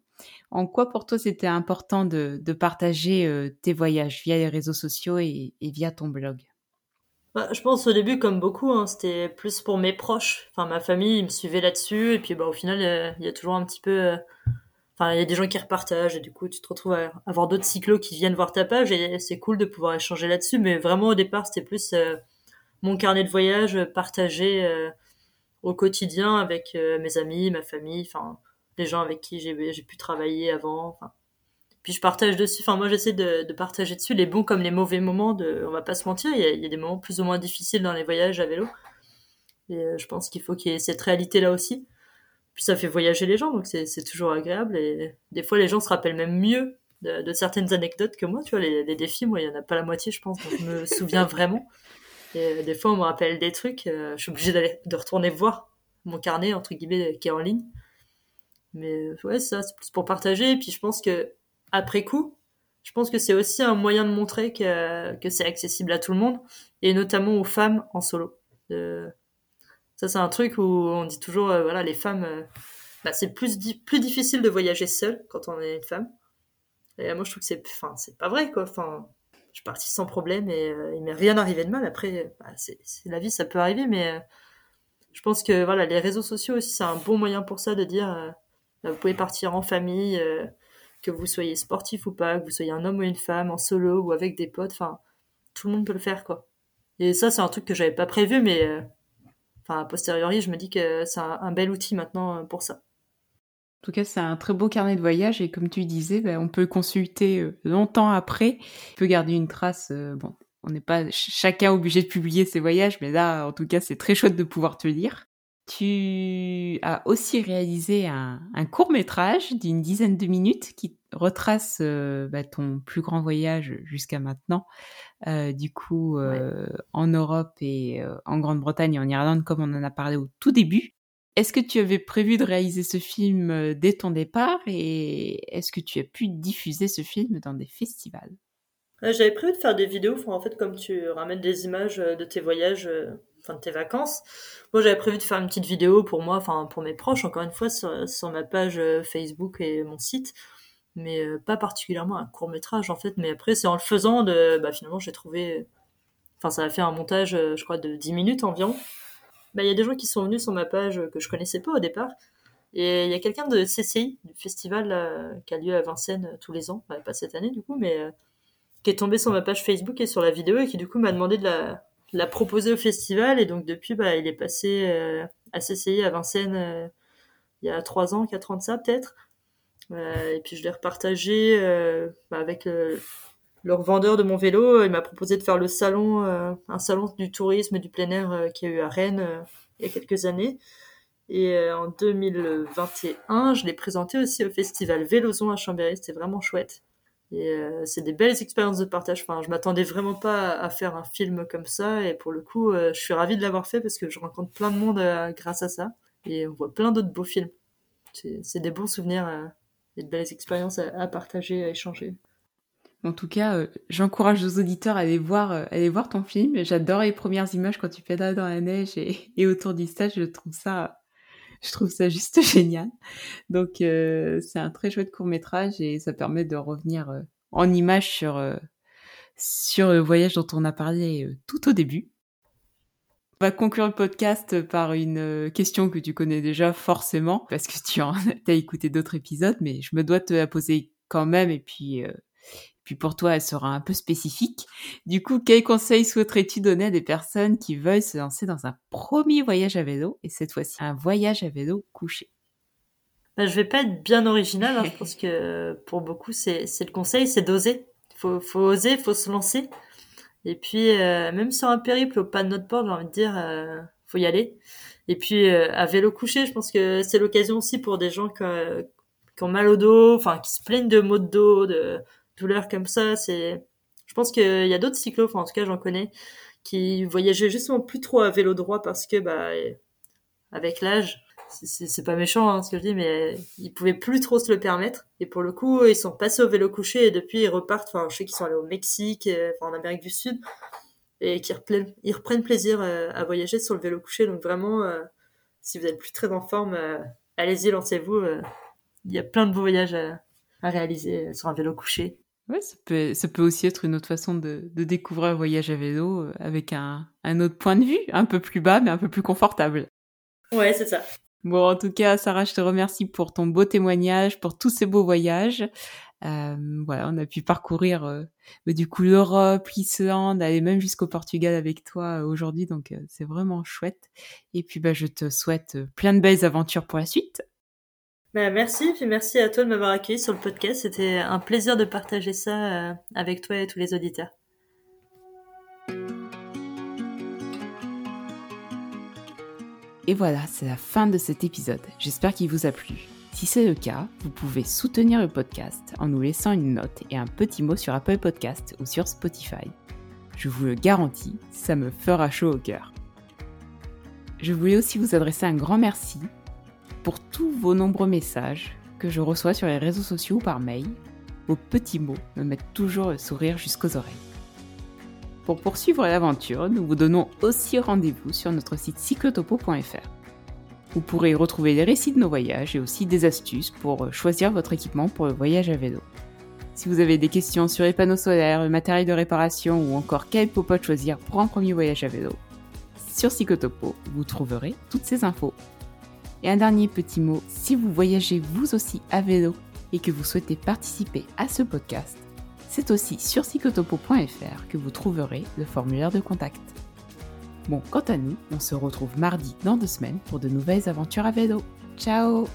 En quoi pour toi c'était important de partager tes voyages via les réseaux sociaux et via ton blog? Bah, je pense au début, comme beaucoup, hein, c'était plus pour mes proches. Enfin, ma famille, ils me suivaient là-dessus. Et puis, bah, au final, euh, il y a toujours un petit peu. Euh, enfin, il y a des gens qui repartagent. Et du coup, tu te retrouves à avoir d'autres cyclos qui viennent voir ta page. Et c'est cool de pouvoir échanger là-dessus. Mais vraiment, au départ, c'était plus euh, mon carnet de voyage partagé au quotidien avec mes amis, ma famille, enfin, les gens avec qui j'ai pu travailler avant. Puis je partage dessus. Enfin, moi, j'essaie de, partager dessus les bons comme les mauvais moments. De, on va pas se mentir, il y, a, des moments plus ou moins difficiles dans les voyages à vélo. Et euh, je pense qu'il faut qu'il y ait cette réalité-là aussi. Puis ça fait voyager les gens, donc c'est toujours agréable. Et des fois, les gens se rappellent même mieux de, certaines anecdotes que moi. Tu vois, les, défis, moi, il y en a pas la moitié, je pense, donc je me souviens vraiment. Et euh, des fois, on me rappelle des trucs. Euh, je suis obligée d'aller de retourner voir mon carnet entre guillemets qui est en ligne. Mais ouais, ça, c'est plus pour partager. Et puis je pense que après coup, je pense que c'est aussi un moyen de montrer que, que c'est accessible à tout le monde, et notamment aux femmes en solo. Ça, c'est un truc où on dit toujours, euh, voilà, les femmes, euh, bah, c'est plus, plus difficile de voyager seule quand on est une femme. Et moi, je trouve que c'est, enfin, c'est pas vrai, quoi. Enfin, je suis partie sans problème et euh, il m'est rien arrivé de mal. Après, bah, c'est, la vie, ça peut arriver, mais je pense que voilà, les réseaux sociaux aussi, c'est un bon moyen pour ça de dire, bah, vous pouvez partir en famille que vous soyez sportif ou pas, que vous soyez un homme ou une femme, en solo ou avec des potes, enfin, tout le monde peut le faire, quoi. Et ça, c'est un truc que j'avais pas prévu, mais, euh, a posteriori, je me dis que c'est un, bel outil maintenant euh, pour ça. En tout cas, c'est un très beau carnet de voyage et comme tu disais, ben, on peut consulter euh, longtemps après, on peut garder une trace. bon, on n'est pas chacun obligé de publier ses voyages, mais là, en tout cas, c'est très chouette de pouvoir te lire. Tu as aussi réalisé un, court métrage d'une dizaine de minutes qui retrace euh, bah, ton plus grand voyage jusqu'à maintenant, euh, du coup euh, en Europe et en Grande-Bretagne et en Irlande, comme on en a parlé au tout début. Est-ce que tu avais prévu de réaliser ce film dès ton départ et est-ce que tu as pu diffuser ce film dans des festivals? J'avais prévu de faire des vidéos, en fait, comme tu ramènes des images de tes voyages fin de tes vacances. Moi, j'avais prévu de faire une petite vidéo pour moi, enfin pour mes proches, encore une fois, sur, ma page euh, Facebook et mon site, mais euh, pas particulièrement un court métrage en fait. Mais après, c'est en le faisant de, bah, finalement, j'ai trouvé, enfin, ça a fait un montage, euh, je crois, de 10 minutes environ. Bah, il y a des gens qui sont venus sur ma page que je connaissais pas au départ. Et il y a quelqu'un de CCI, du festival qui a lieu à Vincennes tous les ans, bah, pas cette année du coup, mais qui est tombé sur ma page Facebook et sur la vidéo et qui du coup m'a demandé de la, l'a proposé au festival et donc depuis bah, il est passé euh, à CCI à Vincennes euh, il y a trois ans, quatre ans de ça peut-être. Euh, et puis je l'ai repartagé bah, avec le vendeur de mon vélo. Il m'a proposé de faire le salon, un salon du tourisme du plein air qui a eu à Rennes il y a quelques années. Et en 2021, je l'ai présenté aussi au festival Vélozon à Chambéry. C'était vraiment chouette. Et euh, c'est des belles expériences de partage. Enfin, je m'attendais vraiment pas à, faire un film comme ça. Et pour le coup, euh, je suis ravie de l'avoir fait parce que je rencontre plein de monde euh, grâce à ça. Et on voit plein d'autres beaux films. C'est des bons souvenirs et de belles expériences à, partager, à échanger. En tout cas, j'encourage les auditeurs à aller voir, aller voir ton film. J'adore les premières images quand tu pédales dans la neige et autour du stage. Je trouve ça je trouve ça juste génial. Donc euh, c'est un très chouette court métrage et ça permet de revenir euh, en image sur euh, sur le voyage dont on a parlé tout au début. On va conclure le podcast par une question que tu connais déjà forcément parce que tu as écouté d'autres épisodes, mais je me dois te la poser quand même et puis puis pour toi, elle sera un peu spécifique. Du coup, quels conseils souhaiterais-tu donner à des personnes qui veulent se lancer dans un premier voyage à vélo, et cette fois-ci un voyage à vélo couché? Bah, Je vais pas être bien original, hein. je pense que pour beaucoup, c'est le conseil, c'est d'oser. Il faut, faut oser, il faut se lancer. Et puis, euh, même sur un périple au pas de notre porte, j'ai envie de dire, euh, faut y aller. Et puis, euh, à vélo couché, je pense que c'est l'occasion aussi pour des gens qui, qui ont mal au dos, enfin, qui se plaignent de maux de dos, de douleurs comme ça. C'est, je pense qu'il y a d'autres cyclos, enfin en tout cas j'en connais, qui voyageaient justement plus trop à vélo droit parce que bah avec l'âge, c'est pas méchant hein, ce que je dis, mais ils pouvaient plus trop se le permettre. Et pour le coup, ils sont passés au vélo couché et depuis ils repartent. Enfin, je sais qu'ils sont allés au Mexique, euh, enfin en Amérique du Sud, et qu'ils reprennent, plaisir euh, à voyager sur le vélo couché. Donc vraiment, euh, si vous êtes plus très en forme, allez-y, lancez-vous. Il y a plein de beaux voyages à réaliser sur un vélo couché. Ouais, ça peut, ça peut aussi être une autre façon de, de découvrir un voyage à vélo euh, avec un, un autre point de vue, un peu plus bas mais un peu plus confortable. Ouais, c'est ça. Bon, en tout cas, Sarah, je te remercie pour ton beau témoignage, pour tous ces beaux voyages. Euh, voilà, on a pu parcourir euh, du coup l'Europe, l'Islande, aller même jusqu'au Portugal avec toi euh, aujourd'hui, donc c'est vraiment chouette. Et puis bah, je te souhaite plein de belles aventures pour la suite. Bah, merci, puis merci à toi de m'avoir accueilli sur le podcast. C'était un plaisir de partager ça euh, avec toi et tous les auditeurs. Et voilà, c'est la fin de cet épisode. J'espère qu'il vous a plu. Si c'est le cas, vous pouvez soutenir le podcast en nous laissant une note et un petit mot sur Apple Podcast ou sur Spotify. Je vous le garantis, ça me fera chaud au cœur. Je voulais aussi vous adresser un grand merci pour tous vos nombreux messages que je reçois sur les réseaux sociaux ou par mail. Vos petits mots me mettent toujours le sourire jusqu'aux oreilles. Pour poursuivre l'aventure, nous vous donnons aussi rendez-vous sur notre site cyclotopo.fr. Vous pourrez y retrouver les récits de nos voyages et aussi des astuces pour choisir votre équipement pour le voyage à vélo. Si vous avez des questions sur les panneaux solaires, le matériel de réparation ou encore quel popote choisir pour un premier voyage à vélo, sur Cyclotopo, vous trouverez toutes ces infos. Et un dernier petit mot, si vous voyagez vous aussi à vélo et que vous souhaitez participer à ce podcast, c'est aussi sur psychotopo.fr que vous trouverez le formulaire de contact. Bon, quant à nous, on se retrouve mardi dans deux semaines pour de nouvelles aventures à vélo. Ciao